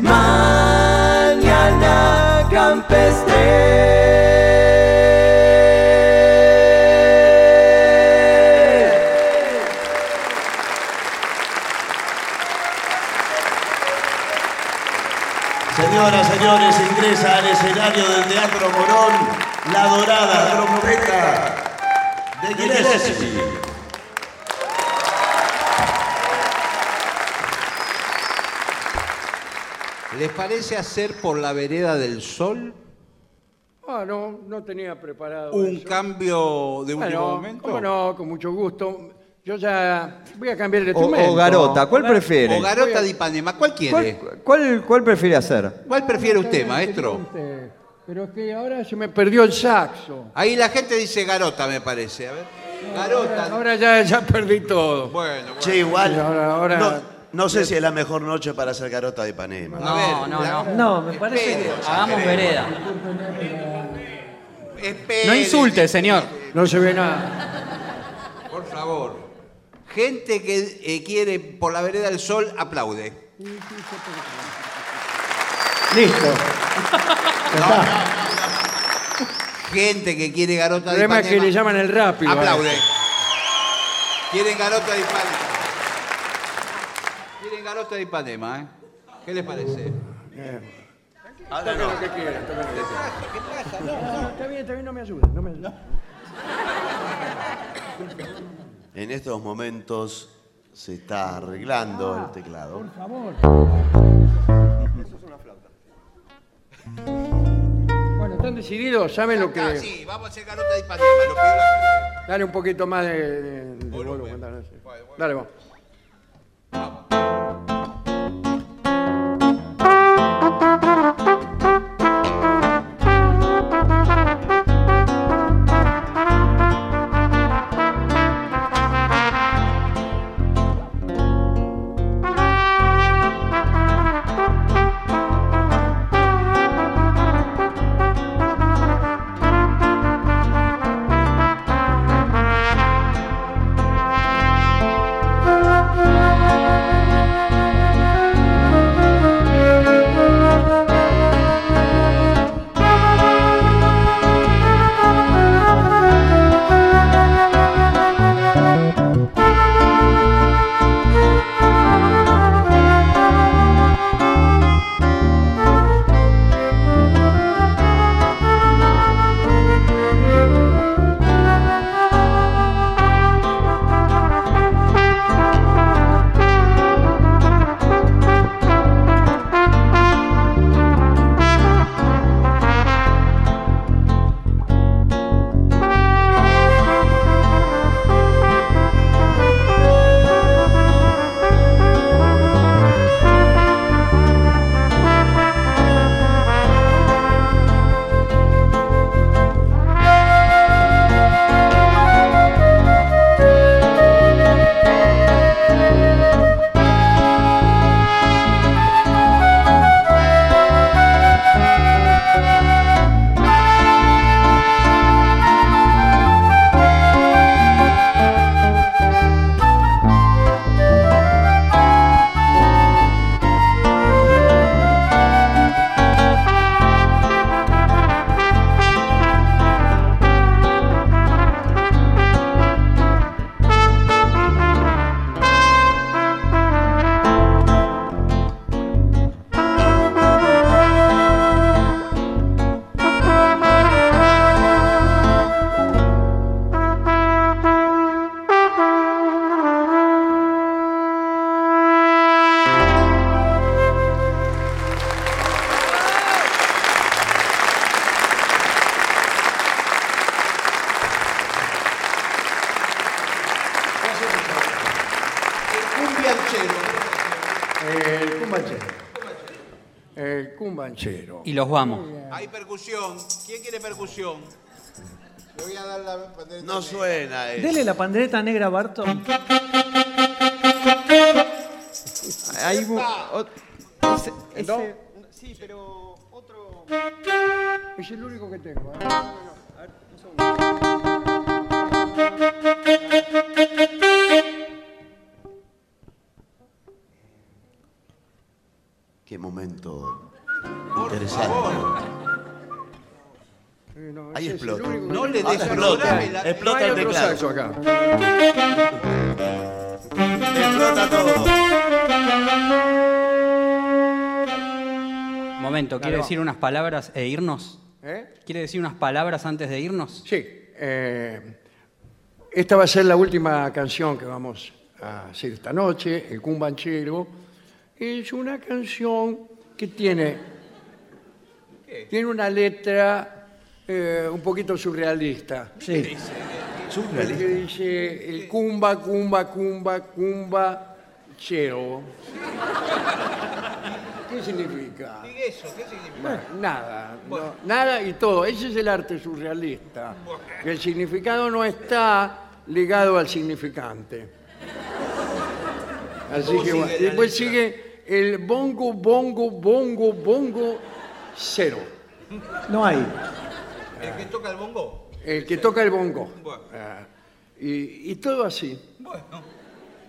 Mañana campestre. Señoras, señores, ingresa al escenario del Teatro Morón la dorada trompeta de Gillespie. Parece hacer por la vereda del sol Ah, no, no tenía preparado un eso. cambio de último Bueno, momento? cómo no, con mucho gusto. Yo ya voy a cambiar de O, o Garota, ¿cuál prefiere? O Garota de Ipanema, ¿cuál quiere? ¿Cuál, cuál, cuál prefiere hacer? ¿Cuál prefiere usted, maestro? Usted. Pero es que ahora se me perdió el saxo. Ahí la gente dice Garota, me parece. A ver. Garota. Ahora ya, ya perdí todo. Bueno, bueno. Che, igual. Ahora- ahora- No, no sé si es la mejor noche para hacer garota de Ipanema. A ver, No, no, la- no. No, me parece que Espere, Hagamos vereda. espere, No insulte, señor. No se ve nada. Por favor. Gente que eh, quiere por la vereda del sol, aplaude. Listo. Gente que quiere Garota El de problema es Ipanema. que le llaman el rápido. Aplaude. Quieren Garota de Ipanema. Garota de Ipanema, ¿eh? ¿Qué les parece? Toque lo que quiera, toque lo que quiera. No, está bien, está bien, no me ayuda. No me ayuda. En estos momentos se está arreglando el teclado. Por favor. Bueno, ¿están decididos? ¿Saben lo Ah, que...? sí, vamos a hacer Garota de Ipanema. Lo la Dale un poquito más de, de- de volumen. Dale, vamos. El los vamos. Hay percusión. ¿Quién quiere percusión? Le voy a dar la pandereta No suena eso. Dele la pandereta negra a Barton. Hay un- ot- ese- ese- ¿No? sí, pero otro. Es el único que tengo. ¿eh? Qué momento interesante. No, Ahí explota. No le des explota. Explota el teclado. acá. Explota todo. Momento, ¿quiere decir unas palabras e irnos? ¿Eh? ¿Quiere decir unas palabras antes de irnos? Sí. eh, esta va a ser la última canción que vamos a hacer esta noche, el Cumbanchero. Es una canción que tiene, tiene una letra eh, un poquito surrealista. Sí. Que dice el cumba, cumba, cumba, cumba, chero. ¿Qué significa? eso? ¿Qué significa? Bueno, nada, no, nada y todo. Ese es el arte surrealista. Que el significado no está ligado al significante. Así que bueno, después sigue el bongo, bongo, bongo, bongo, cero. No hay. ¿El que toca el bongo? El que toca el bongo. Bueno. Ah, y, y todo así. Bueno.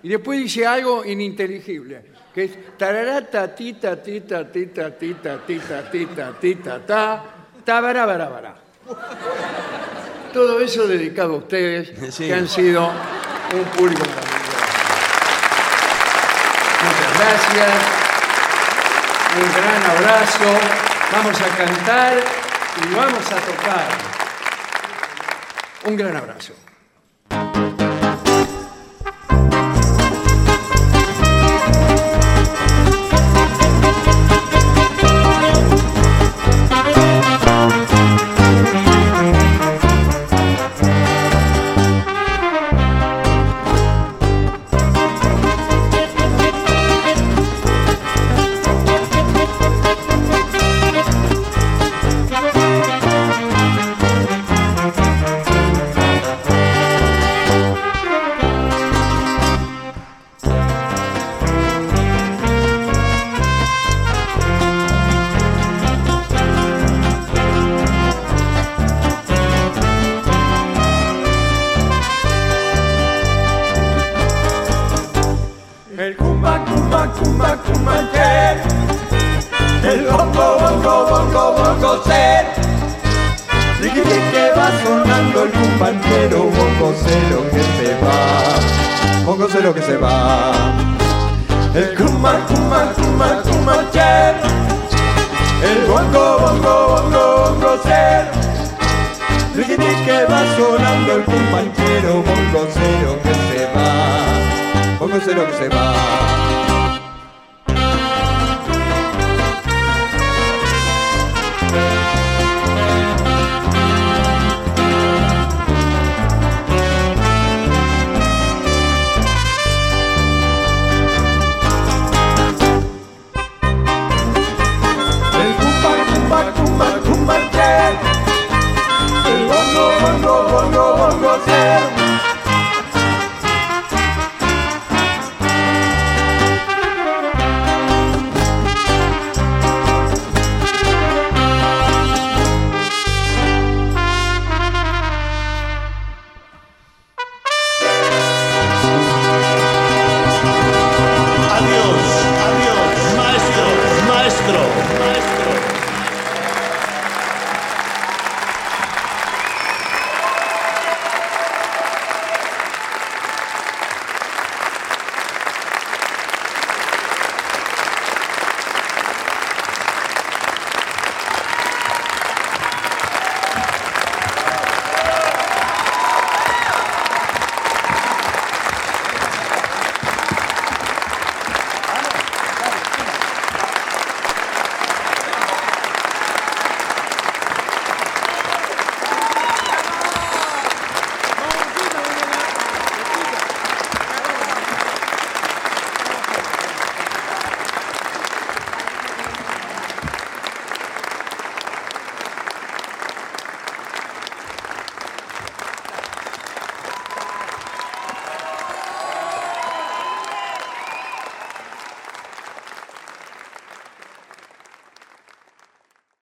Y después dice algo ininteligible, que es tararata, tita, tita, tita, tita, tita, tita, tita, ta, tabarabara. Todo eso dedicado a ustedes, Sí. que han sido un público maravilloso. Muchas gracias. Un gran abrazo. Vamos a cantar y vamos a tocar. Un gran abrazo.